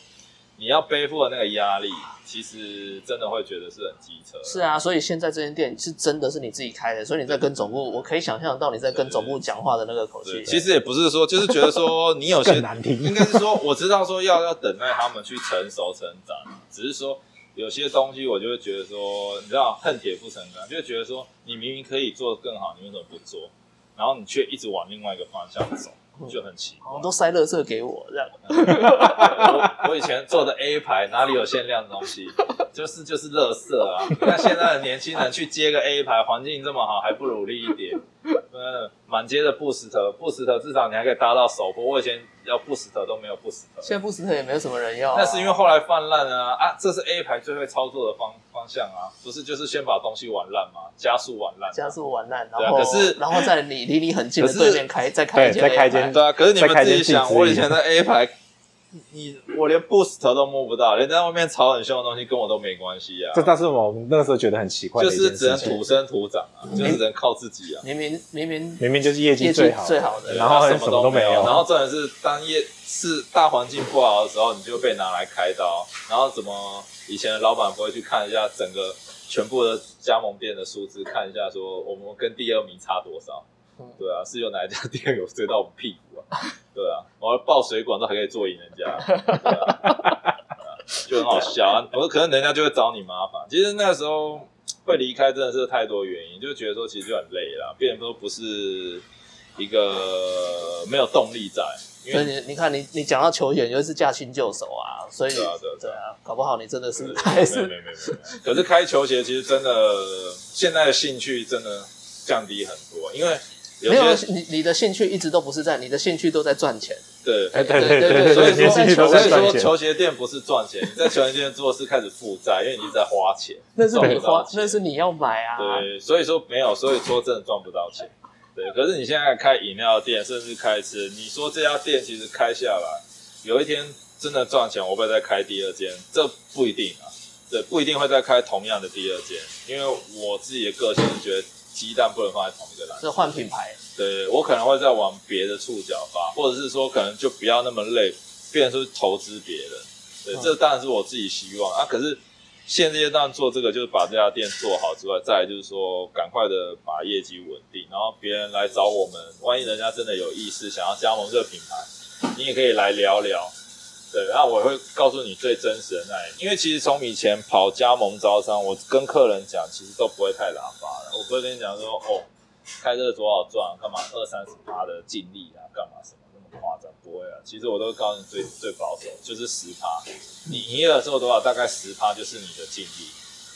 你要背负的那个压力，其实真的会觉得是很机车。是啊，所以现在这间店是真的是你自己开的，所以你在跟总部，我可以想象到你在跟总部讲话的那个口，气。其实也不是说，就是觉得说你有些难听应该是说我知道说要要等待他们去成熟成长，只是说有些东西我就会觉得说，你知道恨铁不成钢，就会觉得说你明明可以做得更好，你为什么不做？然后你却一直往另外一个方向走，就很奇都塞乐色给我这样。我我以前做的 A 牌哪里有限量的东西，就是就是乐色啊！你看现在的年轻人去接个 A 牌，环境这么好，还不努力一点？嗯，满街的布斯特，布斯特至少你还可以搭到首播。我以前要布斯特都没有布斯特，现在布斯特也没有什么人要啊、那是因为后来泛滥啊啊！这是 A 牌最会操作的方方向啊，不是就是先把东西玩烂吗？加速玩烂。加速玩烂，然后、可是然后在你离你很近的对面开再开一间再开一 A 牌间对啊，可是你们自己想，再开间我以前的 A 牌，你我连 boost 都摸不到，连在外面吵很凶的东西跟我都没关系啊。这但是我们那个时候觉得很奇怪的一件就是只能，土生土长啊，就是只能靠自己啊。明明明明明明就是业绩最好，最好的然后什什么都没有然后重点是当业是大环境不好的时候，你就被拿来开刀，然后怎么以前的老板不会去看一下整个全部的加盟店的数字，看一下说我们跟第二名差多少嗯？对啊，是有哪一家店有追到我们屁股啊？对啊，我爆水管都还可以坐赢人家，就很好笑啊。我说可能人家就会找你麻烦。其实那时候会离开真的是太多原因，就觉得说其实就很累啦，变得都不是一个没有动力在，因所以为你你看你你讲到球员，就是驾轻就熟啊，所以对啊对啊搞不好你真的是对还是没没没。可是开球鞋其实真的现在的兴趣真的降低很多，因为有没有些你你的兴趣一直都不是在你的兴趣都在赚钱，对哎，对对对所以说，球鞋店不是赚钱，你在球鞋店做是开始负债，因为你一直在花钱。那是你花赚不到，钱那是你要买啊。对，所以说没有，所以说真的赚不到钱。对，可是你现在开饮料店，甚至开吃，你说这家店其实开下来，有一天真的赚钱，我会再开第二间？这不一定啊，对，不一定会再开同样的第二间，因为我自己的个性是觉得鸡蛋不能放在同一个篮子。是换品牌，对我可能会再往别的触角发，或者是说可能就不要那么累，变成说投资别人。对，嗯这当然是我自己希望啊。可是现阶段做这个，就是把这家店做好之外，再来就是说赶快的把业绩稳定，然后别人来找我们，万一人家真的有意识想要加盟这个品牌，你也可以来聊聊。对，然后我会告诉你最真实的那一，因为其实从以前跑加盟招商，我跟客人讲，其实都不会太喇叭的，我不会跟你讲说哦，开这个多少赚，干嘛二三十趴的净利啊，干嘛什么那么夸张？不会啊，其实我都会告诉你最最保守，就是十趴，你营业额做多少，大概十趴就是你的净利，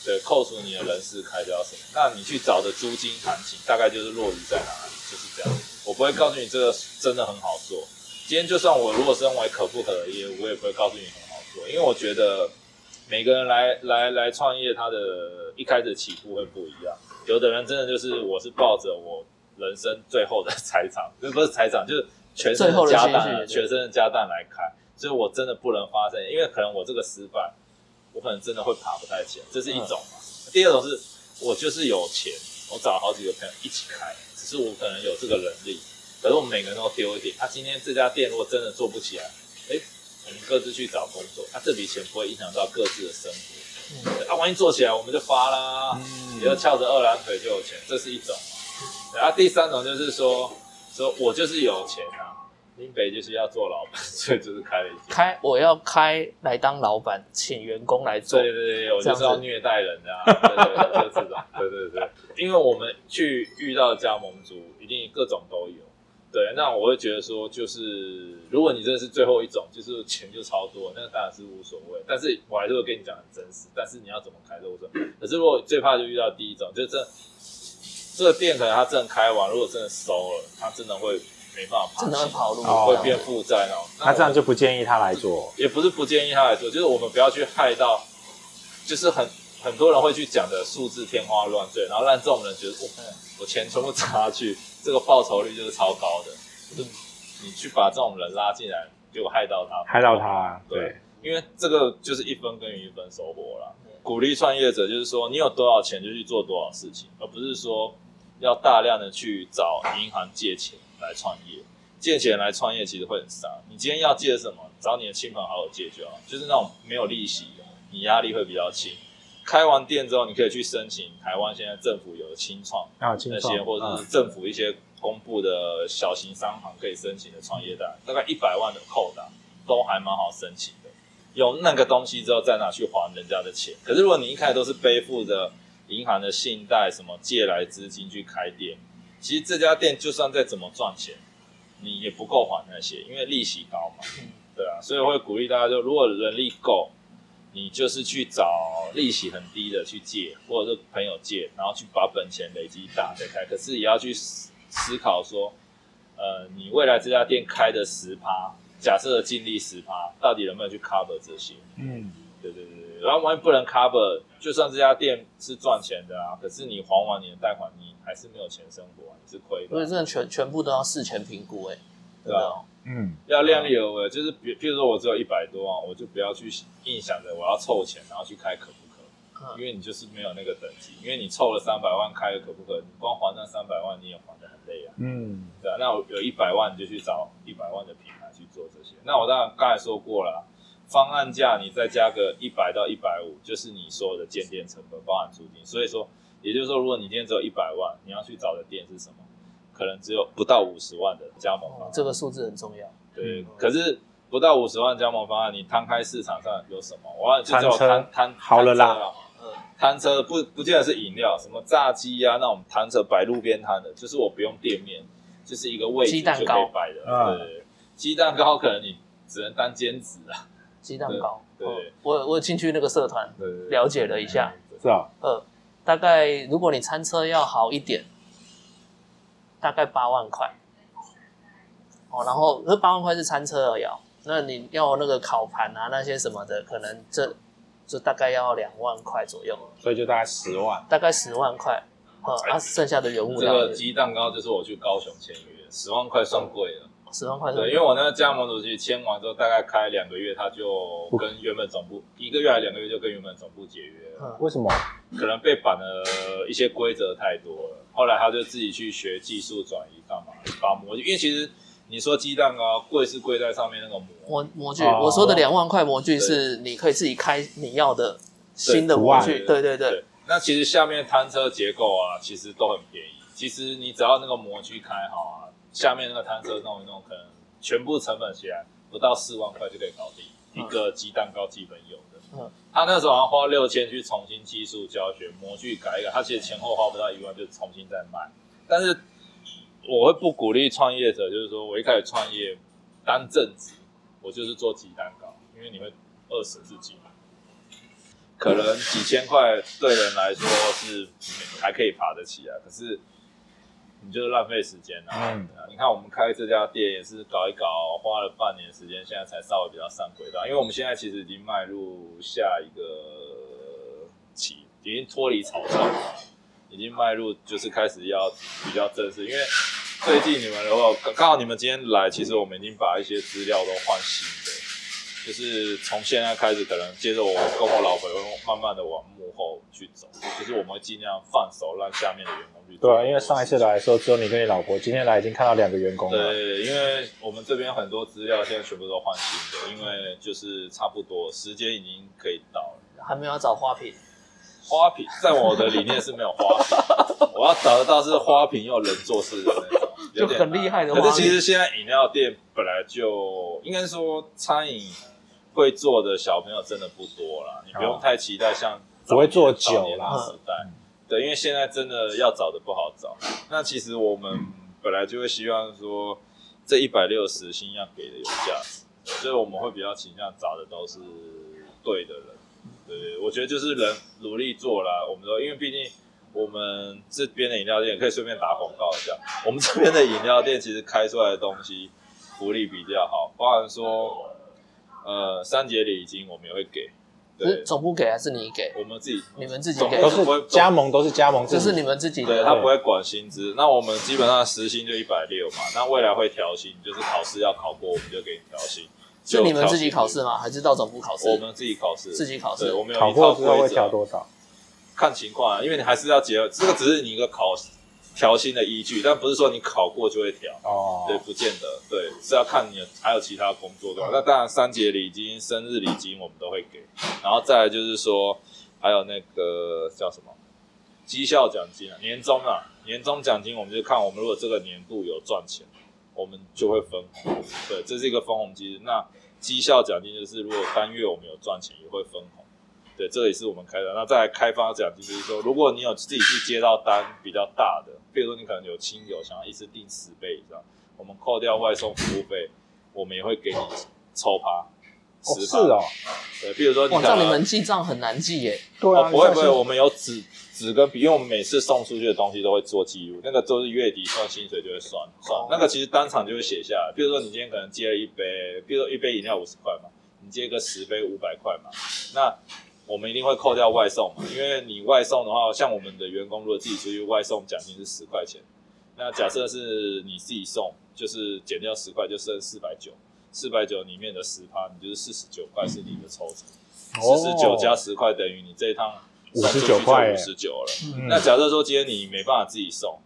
对，扣除你的人事开销什么，那你去找的租金行情大概就是落于在哪里，就是这样。我不会告诉你这个真的很好做。今天就算我如果身为可不可的业务，我也不会告诉你很好做，因为我觉得每个人来来来创业，他的一开始起步会不一样。有的人真的就是我是抱着我人生最后的财产，就 不是财产，就是全身的家当全身的家当来开，所以我真的不能发生，因为可能我这个失败，我可能真的会爬不太起来，这是一种嘛。第二种是我就是有钱，我找好几个朋友一起开，只是我可能有这个能力，可是我们每个人都丢一点。他、今天这家店如果真的做不起来，哎，我们各自去找工作，那、这笔钱不会影响到各自的生活。嗯啊，万一做起来我们就发啦，嗯以后翘着二郎腿就有钱，这是一种然后啊，第三种就是说，说我就是有钱啊，林北就是要做老板，所以就是开了一间。开我要开来当老板，请员工来做。对对对，我就是要虐待人的、啊，对对对，就这种，对对对，因为我们去遇到的加盟主，一定各种都有。对，那我会觉得说，就是如果你真的是最后一种，就是钱就超多，那当然是无所谓。但是我还是会跟你讲很真实，但是你要怎么开都无所谓。可是如果最怕就遇到第一种，就这这个店可能他真的开完，如果真的收了，他真的会没办法爬真的会跑路，哦会变负债那种。那这样就不建议他来做。也不是不建议他来做，就是我们不要去害到，就是很很多人会去讲的数字天花乱坠，然后让这种人觉得，哦，我钱全部砸下去，这个报酬率就是超高的。就是你去把这种人拉进来，结果害到他，害到他，对，因为这个就是一分耕耘一分收获啦。鼓励创业者就是说，你有多少钱就去做多少事情，而不是说要大量的去找银行借钱来创业。借钱来创业其实会很傻。你今天要借什么，找你的亲朋好友借就好，就是那种没有利息的，你压力会比较轻。开完店之后，你可以去申请台湾现在政府有的清创啊，清那些，或者是政府一些公布的小型商行可以申请的创业贷，大概一百万的扣打都还蛮好申请的。有那个东西之后，再拿去还人家的钱。可是如果你一开始都是背负着银行的信贷、什么借来资金去开店，其实这家店就算再怎么赚钱，你也不够还那些，因为利息高嘛。嗯对啊，所以我会鼓励大家，就如果人力够，你就是去找利息很低的去借，或者是朋友借，然后去把本钱累积大再开。可是也要去思思考说，呃，你未来这家店开的十趴，假设的净利十趴，到底能不能去 cover 这些？嗯，对对对，然后万一不能 cover，就算这家店是赚钱的啊，可是你还完你的贷款，你还是没有钱生活、你是亏的。所以真的全全部都要事前评估，哎，对嗯，要量力而为，就是比譬如说我只有一百多万，我就不要去硬想着我要凑钱，然后去开可不可，嗯。因为你就是没有那个等级，因为你凑了三百万开个可不可，你光还那三百万你也还的很累啊，嗯，对啊，那我有一百万你就去找一百万的品牌去做这些，那我当然刚才说过了啊，方案价你再加个一百到一百五，就是你所有的建店成本包含租金，所以说也就是说，如果你今天只有一百万，你要去找的店是什么？可能只有不到五十万的加盟方案，这个数字很重要。对，可是不到五十万加盟方案，你摊开市场上有什么？我要就叫我餐车摊摊好了啦摊车啊嗯，摊车不不见得是饮料，什么炸鸡啊那种摊车摆路边摊的，就是我不用店面，就是一个位置就可以鸡蛋糕摆的。嗯对鸡蛋糕可能你只能当兼职啊。鸡蛋糕，对对哦我我有进去那个社团了解了一下，是啊，呃，大概如果你餐车要好一点，大概八万块。哦，然后那八万块是餐车而已哦，那你要那个烤盘啊那些什么的，可能这就大概要两万块左右，所以就大概十万。大概十万块。呃，啊，剩下的原物这个鸡蛋糕就是我去高雄签约，十万块算贵了。十万块对，因为我那个加盟主席签完之后，大概开两个月，他就跟原本总部一个月还两个月就跟原本总部解约了。嗯为什么？可能被绑的一些规则太多了，后来他就自己去学技术转移，干嘛把模具？因为其实你说鸡蛋糕贵是贵在上面那个模，模模具，哦我说的两万块模具是你可以自己开你要的新的模具，对对对对。那其实下面摊车结构啊，其实都很便宜。其实你只要那个模具开好啊，下面那个摊车弄一弄，可能全部成本起来不到四万块就可以搞定、嗯一个鸡蛋糕基本有的。他那时候好像花六千去重新技术教学，模具改一改，他其实前后花不到一万就重新再卖。但是我会不鼓励创业者，就是说我一开始创业当正职，我就是做鸡蛋糕，因为你会饿死自己嘛。可能几千块对人来说是还可以爬得起来，可是你就是浪费时间啊。嗯啊你看我们开这家店也是搞一搞，花了半年时间，现在才稍微比较上轨道。因为我们现在其实已经迈入下一个期，已经脱离草创了，已已经迈入就是开始要比较正式，因为最近你们的话，刚刚好你们今天来，其实我们已经把一些资料都换新的，就是从现在开始，可能接着我跟我老婆会慢慢的往幕后去走，就是我们会尽量放手让下面的员工去做。对啊，因为上一次来的时候只有你跟你老婆，今天来已经看到两个员工了。对，因为我们这边很多资料现在全部都换新的，因为就是差不多时间已经可以到了。还没有找花瓶，花瓶在我的理念是没有花瓶，我要找得到是花瓶又人做事的那种，就很厉害的可。是其实现在饮料店本来就应该说餐饮会做的小朋友真的不多啦，你不用太期待像只会做酒啦的时代。对，因为现在真的要找的不好找。那其实我们本来就会希望说，这一百六十星要给的有价值，所以我们会比较倾向找的都是对的人。对对，我觉得就是人努力做啦。我们说，因为毕竟我们这边的饮料店可以顺便打广告一下，我们这边的饮料店其实开出来的东西福利比较好，包含说呃三节礼金我们也会给，对，是总部给还是你给？我们自己你们自己给都是不会是加盟，都是加盟这是你们自己对的。他不会管薪资，那我们基本上时薪就一百六嘛，那未来会调薪，就是考试要考过，我们就给你调薪。是你们自己考试吗？还是到总部考试？我们自己考试，自己考试对，我们有考一套过之后会规则调多少？看情况啊，因为你还是要结合，这个只是你一个考调薪的依据，但不是说你考过就会调。哦，对，不见得，对，是要看你还有其他工作对吧？那当然，三节礼金、生日礼金我们都会给，然后再来就是说，还有那个叫什么绩效奖金啊，年终啊，年终奖金我们就看我们如果这个年度有赚钱，我们就会分红，对，这是一个分红机制。那绩效奖金就是如果单月我们有赚钱，也会分红。对，这个也是我们开的。那再来开发奖金，就是说，如果你有自己去接到单比较大的，比如说你可能有亲友想要一次订十杯以上，我们扣掉外送服务费，我们也会给你抽趴，哦十趴。是哦，对，比如说你哇，可能这样你们记账很难记耶。对啊，哦不会不会，我们有纸纸跟笔，因为我们每次送出去的东西都会做记录，那个都是月底算薪水就会算算，哦那个其实当场就会写下来。比如说你今天可能接了一杯，比如说一杯饮料五十块嘛，你接个十杯五百块嘛，那我们一定会扣掉外送嘛，因为你外送的话，像我们的员工如果自己出去外送，奖金是十块钱，那假设是你自己送，就是减掉十块，就剩四百九。四百九里面的十趴，你就是四十九块是你的抽成，哦四十九加十块等于你这一趟五十九块耶五十九了。嗯那假设说今天你没办法自己送，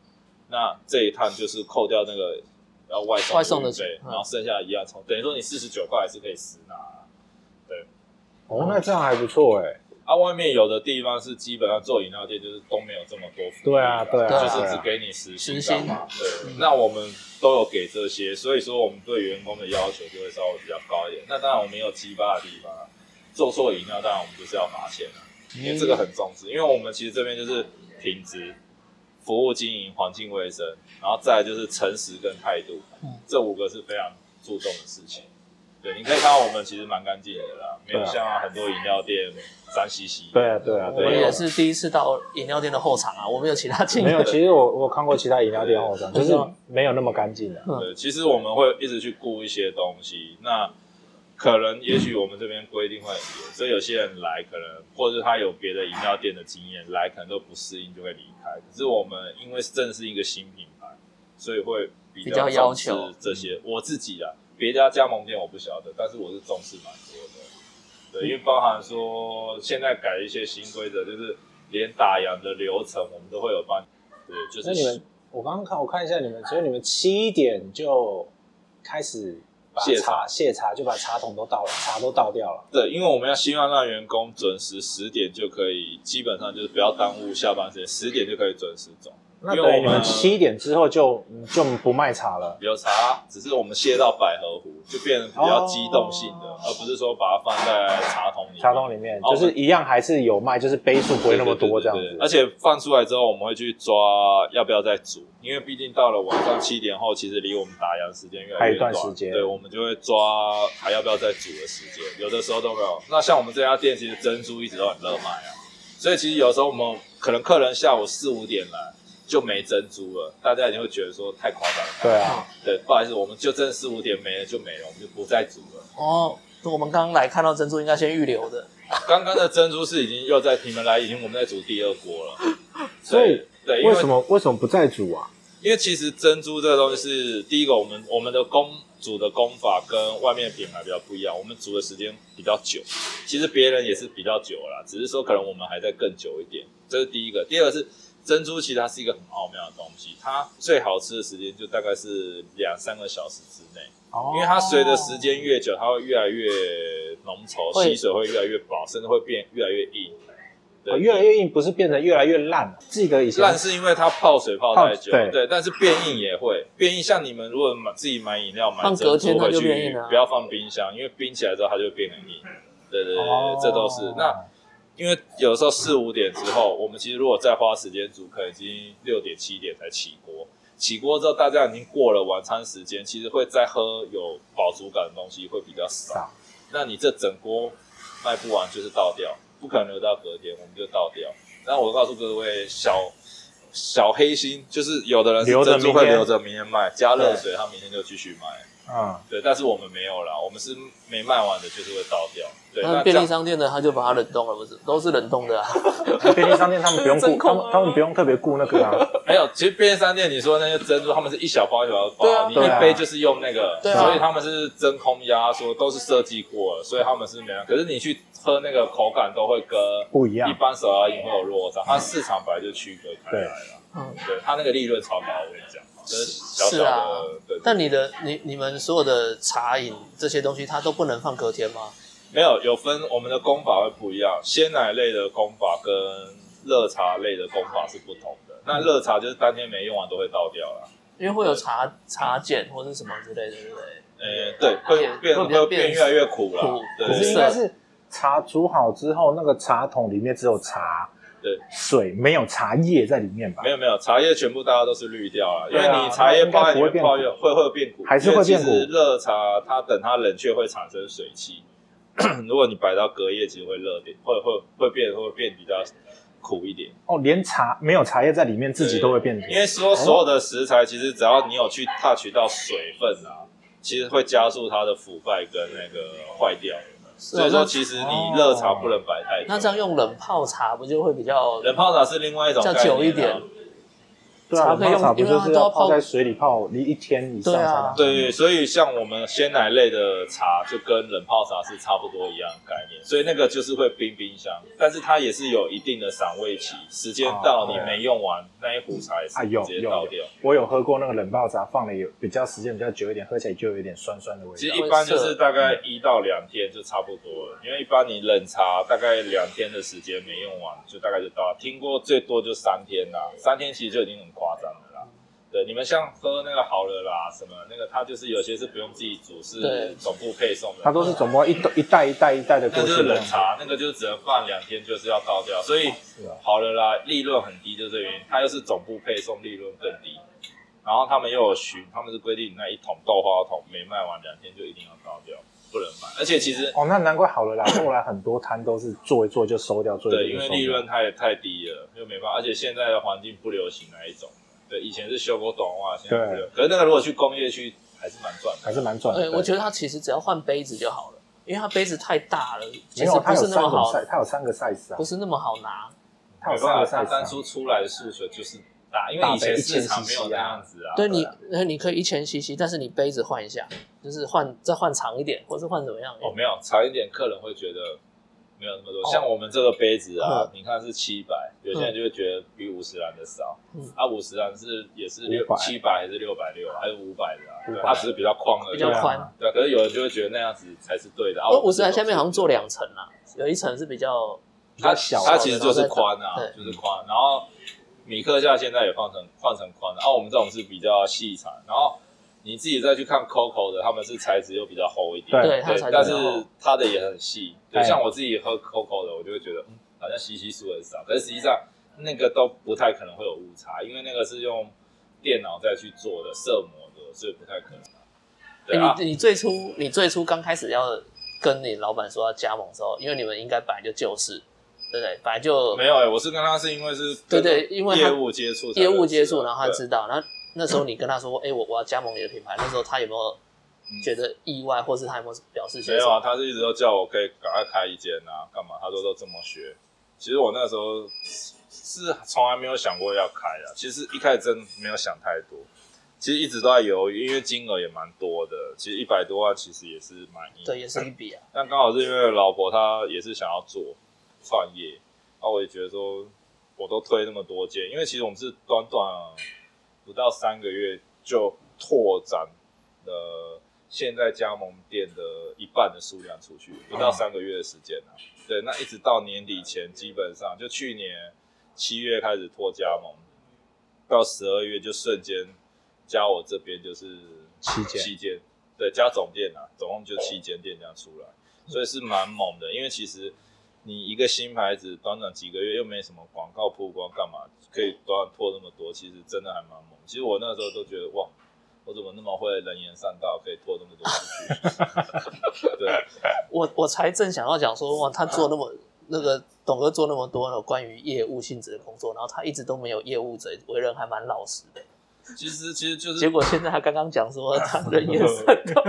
那这一趟就是扣掉那个要外送外送的运费然后剩下一样抽，等于说你四十九块还是可以实拿。哦，那这样还不错哎。啊，外面有的地方是基本上做饮料店就是都没有这么多服务对啊对啊就是只给你时薪嘛？对，那我们都有给这些，所以说我们对员工的要求就会稍微比较高一点。那当然我们也有鸡巴的地方啊，做错饮料当然我们就是要罚钱啊，因为这个很重视，因为我们其实这边就是品质、服务经营、环境卫生，然后再来就是诚实跟态度，嗯这五个是非常注重的事情。对，你可以看到我们其实蛮干净的啦，没有像很多饮料店脏兮兮。对啊对啊我对啊，们也是第一次到饮料店的后场啊，我们有其他经没有。其实我我看过其他饮料店后场，就是没有那么干净的。嗯对，其实我们会一直去顾一些东西，那可能也许我们这边规定会很严，所以有些人来可能，或者是他有别的饮料店的经验，来可能都不适应就会离开。可是我们因为正是一个新品牌，所以会比比较要重视求这些。我自己啊，别家加盟店我不晓得，但是我是重视蛮多的。对，因为包含说现在改一些新规则，就是连打烊的流程我们都会有帮。对，就是那你们，我刚刚看我看一下你们，所以你们七点就开始把卸茶茶卸茶，就把茶桶都倒了，茶都倒掉了。对，因为我们要希望让员工准时十点就可以，基本上就是不要耽误下班时间，十点就可以准时走。那等于我们七点之后就就不卖茶了。有茶，只是我们卸到百合壶，就变得比较机动性的，哦而不是说把它放在茶桶里面。茶桶里面哦就是一样，还是有卖，就是杯数不会那么多这样子。而且放出来之后，我们会去抓要不要再煮，因为毕竟到了晚上七点后，其实离我们打烊时间越来越短时间对，我们就会抓还要不要再煮的时间，有的时候都没有。那像我们这家店，其实珍珠一直都很热卖啊，所以其实有时候我们可能客人下午四五点来就没珍珠了，大家一定会觉得说太夸张了。对啊，对，不好意思，我们就真的四五点没了就没了，我们就不再煮了。哦，我们刚刚来看到珍珠，应该先预留的。刚刚的珍珠是已经又在你们来，已经我们在煮第二锅了。所以对为什么为什么不再煮啊？因为其实珍珠这个东西是第一个，我们我们的工煮的工法跟外面品牌比较不一样，我们煮的时间比较久。其实别人也是比较久啦，只是说可能我们还在更久一点，这是第一个。第二个是珍珠，其实它是一个很奥妙的东西，它最好吃的时间就大概是两三个小时之内，哦因为它随着时间越久，它会越来越浓稠，吸水会越来越薄，甚至会变越来越硬。对哦越来越硬，不是变得越来越烂。记得以前烂是因为它泡水泡太久，泡对但是变硬也会变硬。像你们如果买自己买饮料买放珍珠回去不要放冰箱，因为冰起来之后它就会变很硬。对对对，对哦这都是那。因为有时候四五点之后，我们其实如果再花时间煮，可能已经六点七点才起锅。起锅之后，大家已经过了晚餐时间，其实会再喝有饱足感的东西会比较少。少那你这整锅卖不完就是倒掉，不可能留到隔天，我们就倒掉。那我告诉各位，小小黑心就是有的人是留着会留着明天卖，加热水，他明天就继续卖。嗯，对，但是我们没有啦，我们是没卖完的，就是会倒掉。对，那便利商店的他就把它冷冻了，不是都是冷冻的啊？便利商店他们不用顾，他真空啊们他们不用特别顾那个啊。没有，其实便利商店你说那些珍珠，他们是一小包一小包包，你一杯就是用那个，对啊所以他们是真空压缩，都是设计过了，所以他们是没有。可是你去喝那个口感都会跟不一样一般手摇饮会有落差，它市场本来就区隔开来了。嗯，对，它那个利润超高，我跟你讲，这是小小是啊，对。但你的你你们所有的茶饮这些东西，它都不能放隔天吗？没有有分，我们的功法会不一样，鲜奶类的功法跟热茶类的功法是不同的。那热茶就是当天没用完都会倒掉了。因为会有茶茶碱或者什么之类的，对不对？呃，对，会变会变会变越来越苦了苦。对应该是茶煮好之后，那个茶桶里面只有茶，对，水没有茶叶在里面吧没？有没有，茶叶全部大家都是滤掉了，因为你茶叶泡在里面泡会会变苦，还是会变苦热茶它等它冷却会产生水汽，如果你摆到隔夜，其实会热点，会会会变会变比较苦一点。哦，连茶没有茶叶在里面，自己都会变因为。说所有的食材，其实只要你有去 touch 到水分啊，其实会加速它的腐败跟那个坏掉。所以说，其实你热茶不能摆太久。那这样用冷泡茶不就会比较冷泡茶是另外一种比较久一点？对啊，茶可以用冷泡茶不就是要泡泡在水里泡一一天以上对啊才能喝对，所以像我们鲜奶类的茶，就跟冷泡茶是差不多一样概念，所以那个就是会冰冰箱，但是它也是有一定的赏味期，时间到你没用完，那一壶茶也是直接有有倒掉。，我有喝过那个冷泡茶，放了有比较时间比较久一点，喝起来就有一点酸酸的味道。其实一般就是大概一到两天就差不多了，因为一般你冷茶大概两天的时间没用完，就大概就到了。听过最多就三天啦，三天其实就已经很夸张的啦。对，你们像喝那个好了啦，什么那个，它就是有些是不用自己煮，是总部配送的。它都是总部一袋一袋一袋一袋的那就是过去这样子。冷茶，那个就只能放两天，就是要倒掉。所以啊好了啦，利润很低，就是这个原因。它又是总部配送，利润更低。然后他们又有巡，他们是规定那一桶豆花桶没卖完两天就一定要倒掉，不能买。而且其实哦，那难怪好了啦。后来很多摊都是做一做就收掉，做一做对，因为利润太太低了，又没办法。而且现在的环境不流行那一种。对，以前是修过短袜，现在不流。可是那个如果去工业区，还是蛮赚的。还是蛮赚的。呃，对我觉得它其实只要换杯子就好了，因为它杯子太大了，其，实不是那么好它有三个 size 啊不，是那么好拿。它有三个 size 啊。当初出来的数学就是大，因为以前市场没有那样子啊。对你啊，呃，你可以一千 CC，但是你杯子换一下，就是换再换长一点，或是换怎么样？哦，没有长一点，客人会觉得没有那么多。哦像我们这个杯子啊嗯，你看是七百，有些人就会觉得比五十兰的少嗯。啊，五十兰是也是六500七百还是六百六，还是五百的啊？它只是比较宽而已。比较宽。对啊，可是有人就会觉得那样子才是对的。啊，哦，五十兰兰下面好像做两层啦，有一层是比较它小它其实就是宽啊对，就是宽。然后米克夏现在也换成换成宽的，啊，我们这种是比较细长。然后你自己再去看 Coco 的，他们是材质又比较厚一点，对它材质但是它的也很细。对，哎像我自己喝 Coco 的，我就会觉得，嗯，好像稀稀疏很少，可是实际上那个都不太可能会有误差，因为那个是用电脑再去做的色模的，所以不太可能啊。对啊欸，你你最初你最初刚开始要跟你老板说要加盟的时候，因为你们应该本来就旧识，对不对？本来就没有哎、我是跟他是因为是对对因为他业务接触才业务接触，然后他知道，然后那时候你跟他说，哎、我我要加盟你的品牌，那时候他有没有觉得意外，或是他有没有表示？没有啊，他是一直都叫我可以赶快开一间啊，干嘛？他说都这么学。其实我那时候是从来没有想过要开啊。其实一开始真没有想太多，其实一直都在犹豫，因为金额也蛮多的。其实一百多万其实也是蛮意。对，也是一笔啊。但刚好是因为老婆她也是想要做创业，然后我也觉得说，我都推那么多间，因为其实我们是短短不到三个月就拓展了现在加盟店的一半的数量出去，不到三个月的时间啊。对，那一直到年底前，基本上就去年七月开始拓加盟，到十二月就瞬间加我这边就是七间七间，对，加总店啊，总共就七间店这样出来，所以是蛮猛的。因为其实你一个新牌子，短短几个月又没什么广告曝光，干嘛可以短短拓那么多？其实真的还蛮猛。其实我那时候都觉得哇。我怎么那么会人言善道，可以拖那么多出去？对，我我才正想要讲说，哇，他做那么那个董哥做那么多的关于业务性质的工作，然后他一直都没有业务者，为人还蛮老实的。其实其实就是，结果现在他刚刚讲说 他人言善道，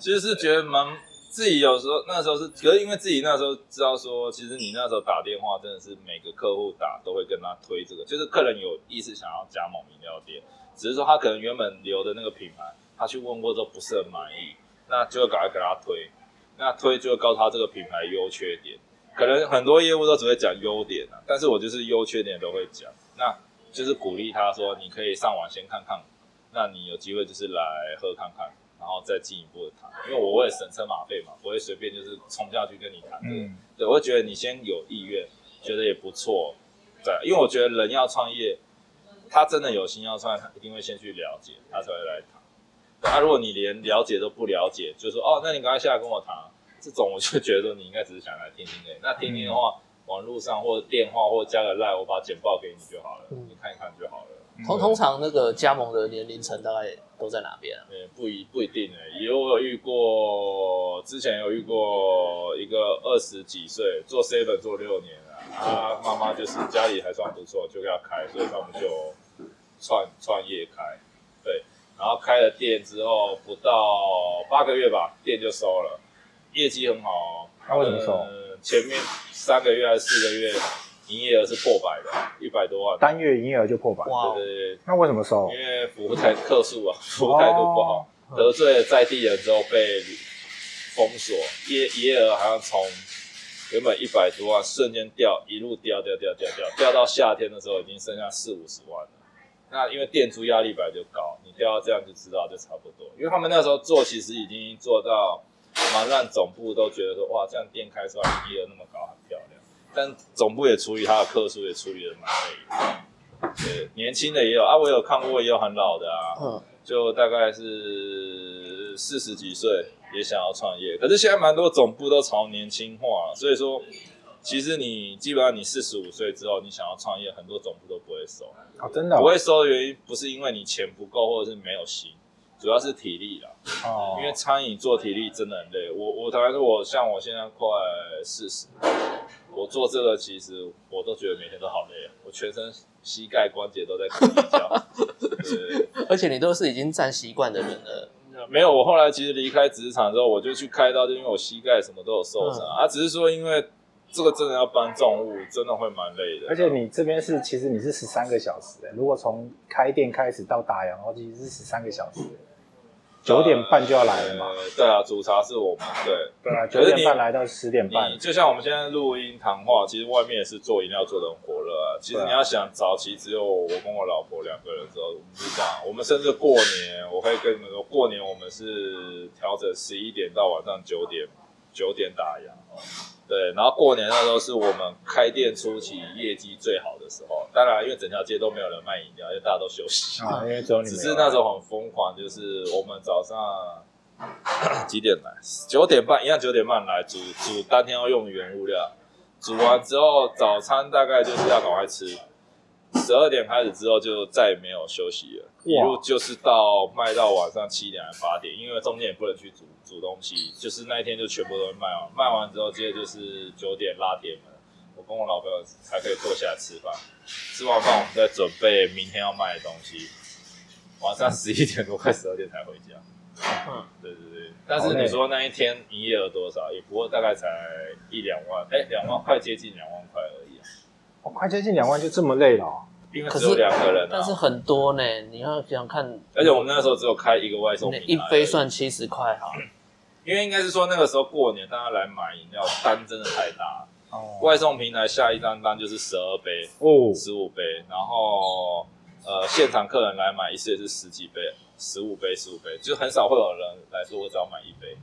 其实是觉得蛮自己有时候那时候是，可是因为自己那时候知道说，其实你那时候打电话真的是每个客户打都会跟他推这个，就是客人有意识想要加盟饮料店。只是说他可能原本留的那个品牌，他去问过之后不是很满意，那就赶快给他推，那推就会告诉他这个品牌优缺点。可能很多业务都只会讲优点啊，但是我就是优缺点都会讲，那就是鼓励他说你可以上网先看看，那你有机会就是来喝看看，然后再进一步的谈，因为我会省车马费嘛，不会随便就是冲下去跟你谈。嗯，对，我会觉得你先有意愿，觉得也不错，对，因为我觉得人要创业。他真的有心要创业，他一定会先去了解，他才会来谈。那如果你连了解都不了解，就说哦，那你赶快下来跟我谈，这种我就觉得你应该只是想来听听而已。那听听的话，网络上或者电话或者加个 line，我把简报给你就好了，你看一看就好了。通通常那个加盟的年龄层大概都在哪边啊？嗯，不一不一定诶，也有遇过，之前有遇过一个二十几岁做 seven 做六年了，他妈妈就是家里还算不错，就给他开，所以他们就。创创业开，对，然后开了店之后不到八个月吧，店就收了，业绩很好。他为什么收？前面三个月还是四个月，营业额是破百的，一百多万，单月营业额就破百。对对对。那为什么收？因为服务态客诉啊，服务态度不好，得罪了在地人之后被封锁，业营业额好像从原本一百多万瞬间掉，一路掉掉掉掉掉，掉到夏天的时候已经剩下四五十万了。那因为店租压力本来就高，你掉到这样就知道就差不多。因为他们那时候做，其实已经做到蛮让总部都觉得说，哇，这样店开出来营业额那么高，很漂亮。但总部也处理他的客数，也处理的蛮累的。对，年轻的也有啊，我有看过，也有很老的啊，嗯，就大概是四十几岁也想要创业。可是现在蛮多总部都朝年轻化，所以说。其实你基本上你四十五岁之后，你想要创业，很多总部都不会收。哦，真的不会收的原因不是因为你钱不够，或者是没有心，主要是体力啦。哦。因为餐饮做体力真的很累。我我坦白说，我像我现在快四十，我做这个其实我都觉得每天都好累啊，我全身膝盖关节都在睡觉。对。而且你都是已经站习惯的人了。没有，我后来其实离开职场之后，我就去开刀，就因为我膝盖什么都有受伤啊，只是说因为。这个真的要搬重物，真的会蛮累的。而且你这边是，其实你是十三个小时如果从开店开始到打烊，然后其实是十三个小时。九点半就要来了嘛？对啊，主茶是我们。对对啊，九点半来到十点半。就像我们现在录音谈话，其实外面也是做饮料做的很火热啊。其实你要想早期只有我跟我老婆两个人的时候，我们是这样。我们甚至过年，我可以跟你们说，过年我们是调整十一点到晚上九点，九点打烊。对，然后过年那时候是我们开店初期业绩最好的时候。当然，因为整条街都没有人卖饮料，因为大家都休息。啊，因为只有你。只是那时候很疯狂，就是我们早上几点来？九点半一样，九点半来煮煮当天要用原物料。煮完之后，早餐大概就是要赶快吃。十二点开始之后，就再也没有休息了，一路就是到卖到晚上七点还八点，因为中间也不能去煮煮东西，就是那一天就全部都会卖完。卖完之后，接着就是九点拉铁门，我跟我老朋友才可以坐下来吃饭。吃完饭，我们再准备明天要卖的东西。晚上十一点多快十二点才回家。嗯，对对对。但是你说那一天营业额多少？也不过大概才一两万，哎，两万块接近两万块而已啊。哦快接近两万就这么累了、哦。可是因为只有两个人啊，但是很多呢，你要想想看，而且我们那时候只有开一个外送那平台，一杯算七十块哈，因为应该是说那个时候过年大家来买饮料单真的太大，哦。外送平台下一张单就是十二杯、哦，十五杯，然后呃现场客人来买一次也是十几杯、十五杯、十五杯，就很少会有人来说我只要买一杯，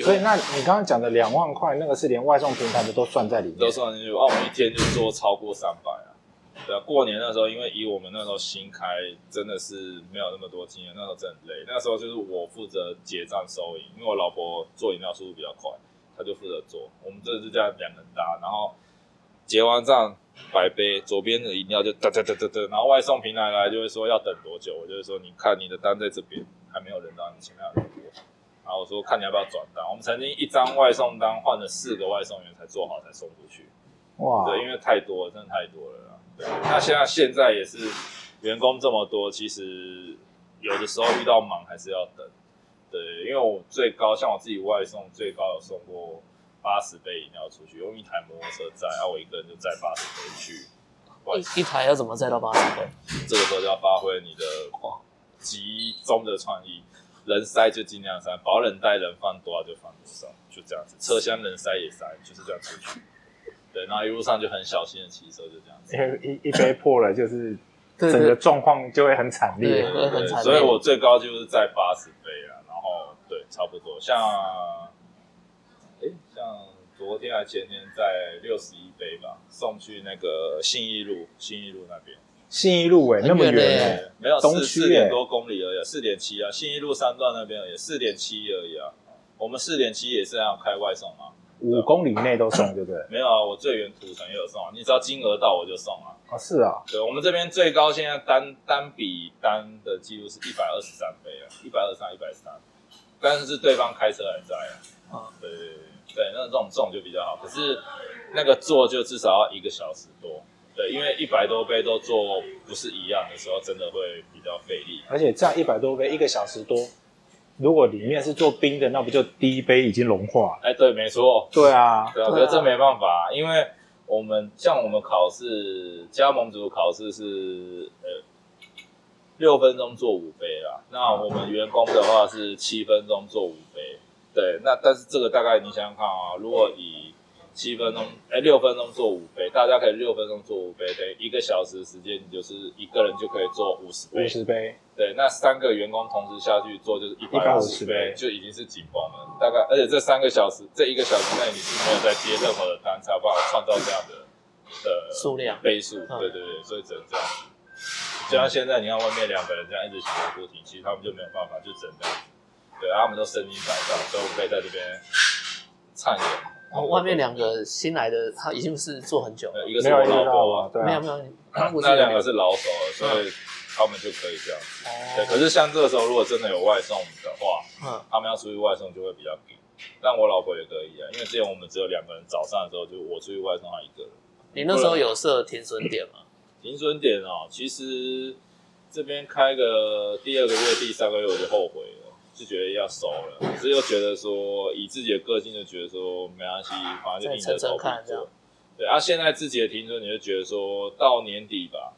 所以那你刚刚讲的两万块，那个是连外送平台的都算在里面，都算进去，哦，我们一天就做超过三百啊。对啊，过年那时候，因为以我们那时候新开，真的是没有那么多经验，那时候真的很累。那时候就是我负责结账收银，因为我老婆做饮料速度比较快，她就负责做。我们这是这样两个人搭，然后结完账摆杯，左边的饮料就哒哒哒哒哒，然后外送平台来就会说要等多久，我就会说你看你的单在这边，还没有人到，你前面有人过。然后我说看你要不要转单，我们曾经一张外送单换了四个外送员才做好才送出去。哇，对，因为太多了，真的太多了啦。对，那现在现在也是员工这么多，其实有的时候遇到忙还是要等。对，因为我最高像我自己外送，最高有送过八十杯饮料出去，用一台摩托车载，然后我一个人就载八十杯去。一一台要怎么载到八十杯？这个时候就要发挥你的集中的创意，人塞就尽量塞，保冷袋人放多少就放多少，就这样子。车厢人塞也塞，就是这样出去。对，然后一路上就很小心的骑车，就这样子。因为一一杯破了，就是 整个状况就会很惨烈对。很惨烈所以我最高就是在八十杯啊，然后对，差不多像，哎，像昨天还前天在六十一杯吧，送去那个信义路，信义路那边，信义路哎，那么远没有东区四四点多公里而已，四点七啊，信义路三段那边而已，四点七而已啊。我们四点七也是要开外送啊，五公里内都送，对不对？没有啊，我最远土城也有送啊，你只要金额到我就送啊。啊，是啊，对，我们这边最高现在单单笔单的记录是一百二十三杯啊，一百二十三、一百三，但是是对方开车来载啊。啊对对对对，那这种这种就比较好，可是那个坐就至少要一个小时多。对，因为一百多杯都做不是一样的时候，真的会比较费力。而且这样一百多杯，一个小时多，如果里面是做冰的，那不就第一杯已经融化了？哎，对，没错，对啊，对啊，可是这没办法，因为我们像我们考试，加盟组考试是呃六分钟做五杯啦，那我们员工的话是七分钟做五杯，对，那但是这个大概你想想看啊，如果以七分钟，哎，六分钟做五杯，大家可以六分钟做五杯，等于一个小时时间，你就是一个人就可以做五十杯五，十杯，对，那三个员工同时下去做就是一百五十150杯杯，就已经是紧绷了。大概，而且这三个小时，这一个小时内你是没有在接任何的单，才有办法创造这样的的数量倍数。嗯对对对，所以只能这样子。就像现在你看外面两个人这样一直洗个不停，其实他们就没有办法，就只能这样子。对，他们都身经百战，所以我们可以在这边畅饮。哦外面两个新来的，他已经是做很久了，呃一个是我老婆啊，，对啊，没有没有，那两个是老手了，所以他们就可以这样子。对，哦，可是像这个时候，如果真的有外送的话，嗯，他们要出去外送就会比较紧。但我老婆也可以啊，因为之前我们只有两个人，早上的时候就我出去外送，他一个人。你那时候有设停损点吗？停损点哦，其实这边开个第二个月、第三个月我就后悔了，就觉得要收了，可是又觉得说以自己的个性就觉得说没关系，反正就硬着看这样做。对啊，现在自己的停损，你就觉得说到年底吧，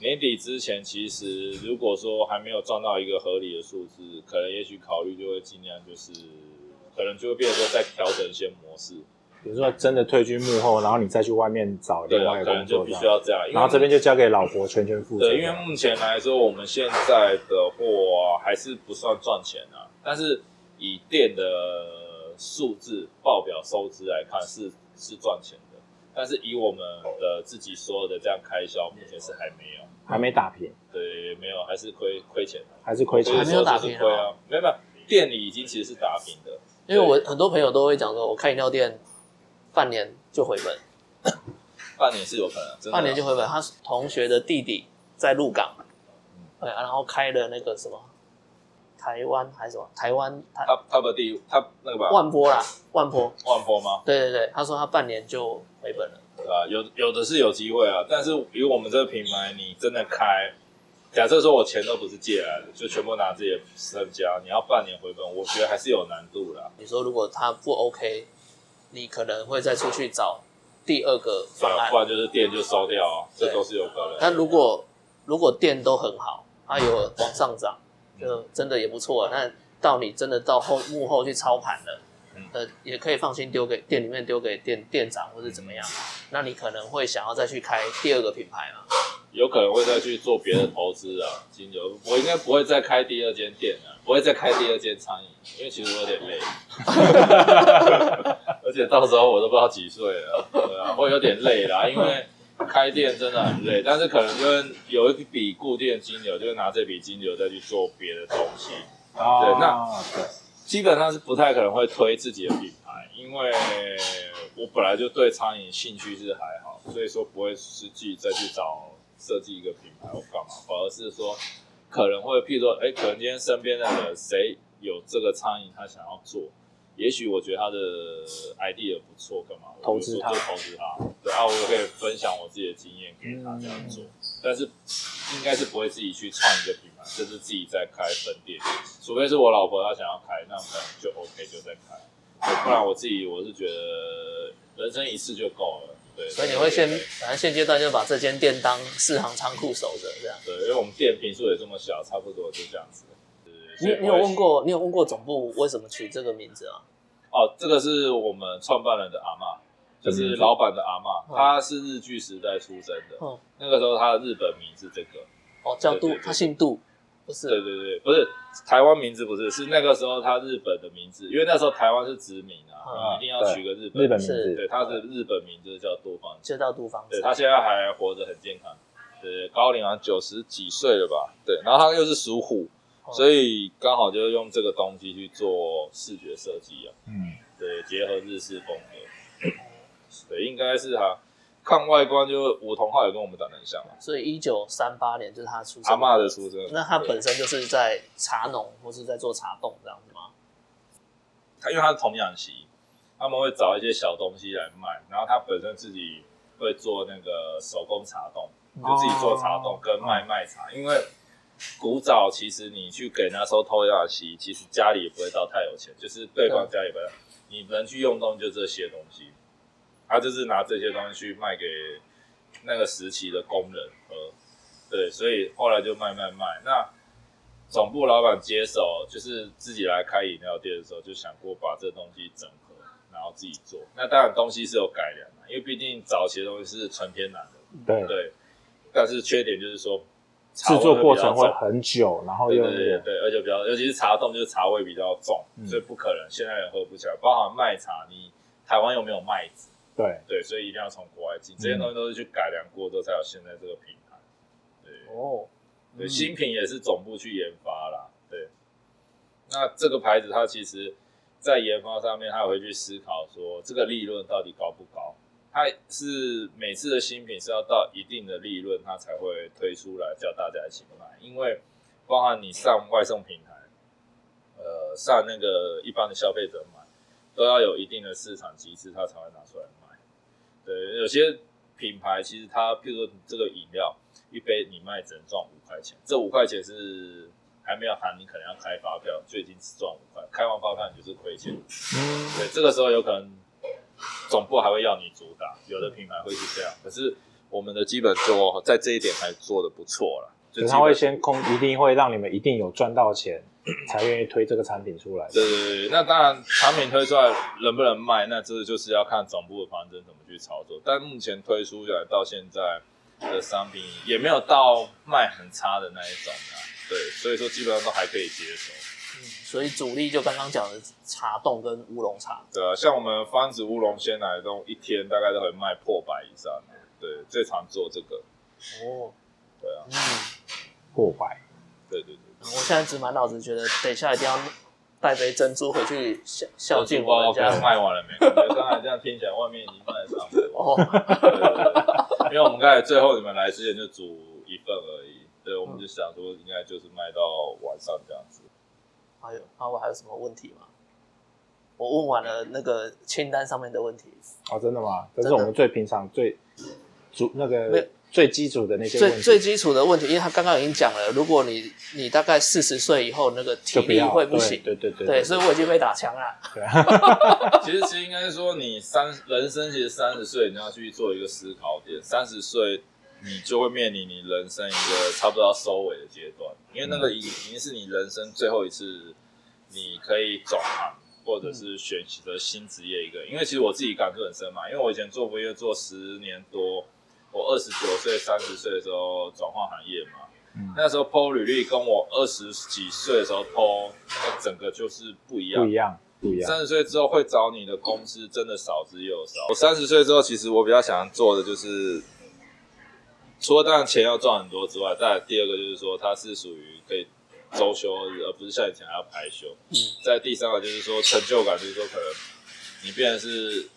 年底之前，其实如果说还没有赚到一个合理的数字，可能也许考虑就会尽量就是，可能就会变成说再调整一些模式，比如说真的退居幕后，然后你再去外面找另外一个可能就必工作这样，须要这样，然后这边就交给老婆全权负责。对，因为目前来说，我们现在的货还是不算赚钱啊，但是以店的数字报表收支来看是是赚钱的，但是以我们的自己所有的这样开销，目前是还没有，还没打平，对，没有，还是亏亏钱的，还是亏钱还没有打平啊，没有没有，店里已经其实是打平的，因为我很多朋友都会讲说，我开饮料店半年就回本，半年是有可能，真的啊半年就回本。他同学的弟弟在鹿港，对，啊然后开了那个什么台湾还是什么台湾台他他的第他那个吧，万波啦，万波，万波吗？对对对，他说他半年就回本了。对啊，有有的是有机会啊，但是以我们这个品牌，你真的开，假设说我钱都不是借来的，就全部拿自己的身家，你要半年回本，我觉得还是有难度啦。你说如果他不 OK，你可能会再出去找第二个方案不。然就是店就收掉啊，这对都是有可能。但如果如果店都很好，它有往上涨，就真的也不错。那到你真的到后幕后去操盘了也可以放心丢给店里面丢给店店长或是怎么样。那你可能会想要再去开第二个品牌嘛？有可能会再去做别的投资啊，金牛，我应该不会再开第二间店了，不会再开第二间餐饮，因为其实我有点累 而且到时候我都不知道几岁了，对啊，会有点累啦，因为开店真的很累，但是可能就是有一笔固定的金流，就是拿这笔金流再去做别的东西，啊对那基本上是不太可能会推自己的品牌，因为我本来就对餐饮兴趣是还好，所以说不会实际再去找设计一个品牌或干嘛，反而是说可能会，譬如说，哎、可能今天身边的人谁有这个餐饮他想要做，也许我觉得他的 idea 不错，干嘛，投资他就投资他，对啊，我可以分享我自己的经验给他这样做，但是应该是不会自己去创一个品牌，就是自己在开分店，除非是我老婆她想要开，那可能就 OK 就在开，不然我自己我是觉得人生一次就够了，对，所以你会先，反正现阶段就把这间店当市行仓库守着这样。对，因为我们店平数也这么小，差不多就这样子。你你有问过你有问过总部为什么取这个名字啊？哦，这个是我们创办人的阿妈，就是老板的阿妈，嗯她是日据时代出生的。嗯那个时候她的日本名是这个，哦，叫杜对对，对他姓杜，不是？对对对，不是台湾名字不是，是那个时候她日本的名字，因为那时候台湾是殖民啊，嗯你一定要取个日本日本名是字，对，她的日本名字叫杜芳就叫杜芳子。对他现在还活着很健康，对，高龄好像九十几岁了吧？对，然后他又是属虎，哦所以刚好就是用这个东西去做视觉设计啊，嗯，对，结合日式风格，对，应该是哈。看外观就梧桐浩也跟我们长得很像嘛，所以一九三八年就是他出生。阿妈的出生。那他本身就是在茶农或是在做茶洞这样子吗？他因为他是童养媳，他们会找一些小东西来卖，然后他本身自己会做那个手工茶洞，就自己做茶洞跟卖卖茶。因为古早其实你去给人家收童养媳，其实家里也不会到太有钱，就是对方家里不会，你能去用东西就这些东西，他就是拿这些东西去卖给那个时期的工人喝。对，所以后来就卖卖卖。那总部老板接手，就是自己来开饮料店的时候，就想过把这东西整合，然后自己做。那当然东西是有改良的，因为毕竟早期的东西是纯天然的，对，对。但是缺点就是说，制作过程会很久，然后对又对对对，而且比较，尤其是茶冻，就是茶味比较重，嗯所以不可能现在人喝不起来。包含麦茶，你台湾又没有麦子，对，对，所以一定要从国外进。这些东西都是去改良过之后才有现在这个品牌。对，哦，对，新品也是总部去研发啦。对，那这个牌子它其实在研发上面，它也会去思考说这个利润到底高不高。它是每次的新品是要到一定的利润，它才会推出来叫大家一起买。因为包含你上外送平台，呃，上那个一般的消费者买，都要有一定的市场机制，它才会拿出来卖。对，有些品牌其实它，譬如说这个饮料一杯你卖只能赚五块钱，这五块钱是还没有含你可能要开发票，就已经只赚五块，开完发票你就是亏钱。嗯，对，这个时候有可能总部还会要你主打，有的品牌会是这样，可是我们的基本做在这一点还做的不错了。就基本就他会先空，一定会让你们一定有赚到钱，才愿意推这个产品出来。对对对，那当然产品推出来能不能卖，那这就是要看总部的方针怎么去操作。但目前推出来到现在的商品也没有到卖很差的那一种啊，对，所以说基本上都还可以接受。嗯，所以主力就刚刚讲的茶冻跟乌龙茶。对啊，像我们番子乌龙鲜奶冻一天大概都会卖破百以上，对，最常做这个，哦，对啊，嗯，破百，对对对。我现在只满脑子觉得，等一下一定要带杯珍珠回去孝孝敬我们家。卖完了没？感觉刚才这样听起来，外面已经卖得差不多。哦，对对对，因为我们刚才最后你们来之前就煮一份而已，对，我们就想说应该就是卖到晚上这样子。还有，那我还有什么问题吗？我问完了那个清单上面的问题，哦，真的吗？这是我们最平常最主那个最基础的那些问题。最最基础的问题，因为他刚刚已经讲了，如果你你大概四十岁以后，那个体力会不行。对对对对，所以我已经被打枪了。对 啊，其实其实应该是说，你三人生其实三十岁你要去做一个思考点，三十岁你就会面临你人生一个差不多要收尾的阶段，因为那个已已经是你人生最后一次，你可以转行或者是选择新职业一个。因为其实我自己感触很深嘛，因为我以前做服务业做十年多，我二十九岁、三十岁的时候转换行业嘛。嗯那时候 PO 履历跟我二十几岁的时候 PO，那整个就是不一样，不一样，不一样。三十岁之后会找你的公司真的少之又少。我三十岁之后，其实我比较想做的就是，除了当然钱要赚很多之外，再来第二个就是说，它是属于可以周休日，而不是像以前还要排休。嗯，再第三个就是说成就感，就是说可能你变成是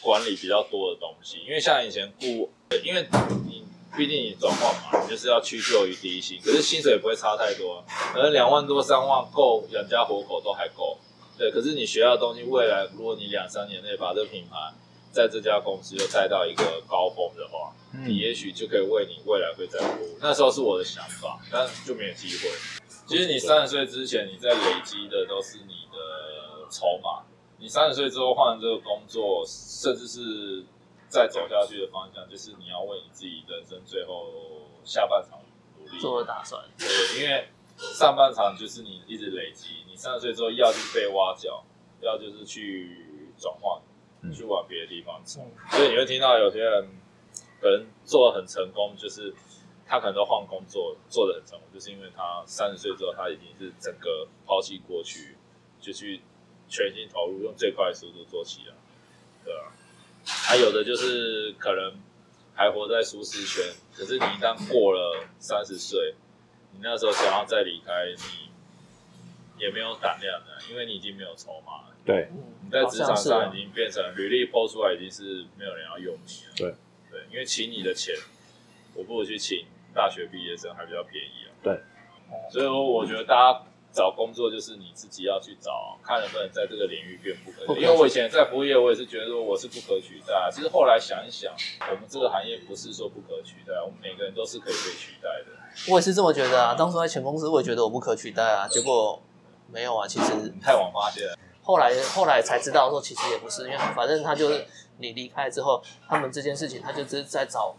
管理比较多的东西，因为像以前雇，因为你毕竟你转换嘛，你就是要屈就于低薪，可是薪水也不会差太多，可能两万多三万够养家活口都还够。对，可是你学到的东西，未来如果你两三年内把这个品牌在这家公司又带到一个高峰的话，你也许就可以为你未来会再服务。那时候是我的想法，但就没有机会。其实你三十岁之前，你在累积的都是你的筹码。你三十岁之后换这个工作，甚至是再走下去的方向，就是你要为你自己人生最后下半场努力。做了打算。对，因为上半场就是你一直累积，你三十岁之后要就是被挖角，要就是去转换，嗯去往别的地方走。所以你会听到有些人可能做的很成功，就是他可能都换工作，做的很成功，就是因为他三十岁之后他已经是整个抛弃过去，就去全心投入，用最快的速度做起了，对啊。还有的就是可能还活在舒适圈，可是你一旦过了三十岁，你那时候想要再离开，你也没有胆量的，因为你已经没有筹码了。对，嗯，你在职场上已经变成履历抛出来，已经是没有人要用你了。对对，因为请你的钱，我不如去请大学毕业生还比较便宜啊。对，所以说我觉得大家找工作就是你自己要去找，看能不能在这个领域变不可取。不可取因为我以前在服务业，我也是觉得说我是不可取代啊。其实后来想一想，我们这个行业不是说不可取代，我们每个人都是可以被取代的。我也是这么觉得啊。当初在前公司，我也觉得我不可取代啊，结果没有啊。其实太晚发现了，后来后来才知道说，其实也不是，因为反正他就是你离开之后，他们这件事情他就只是在找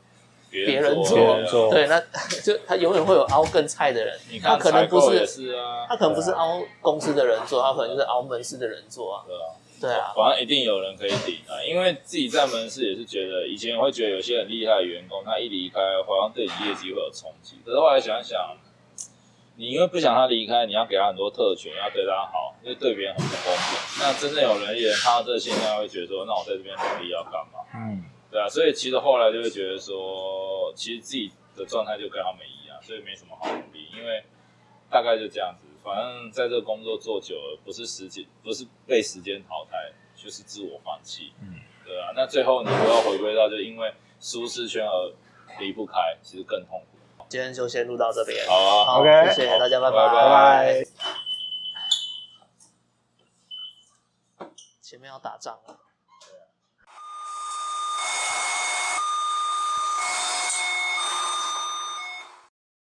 别别人做别人做对，那 就他永远会有凹更菜的人，他可能不是是啊，他可能不是凹公司的人做，他可能就是凹门市的人做啊。对啊。对啊，反正一定有人可以顶啊，因为自己在门市也是觉得，以前会觉得有些很厉害的员工，他一离开，好像对你业绩会有冲击。可是后来想想，你因为不想他离开，你要给他很多特权，要对他好，因为对别人很不公平。那真正有人看到这个现象，会觉得说，那我在这边努力要干嘛？嗯，对啊，所以其实后来就会觉得说，其实自己的状态就跟他们一样，所以没什么好努力，因为大概就这样子。反正在这个工作做久了，不是时间，不是被时间淘汰，就是自我放弃。嗯，对啊。那最后你都要回归到，就因为舒适圈而离不开，其实更痛苦。今天就先录到这边。好啊，好 OK 谢谢大家，拜拜拜拜。前面要打仗了。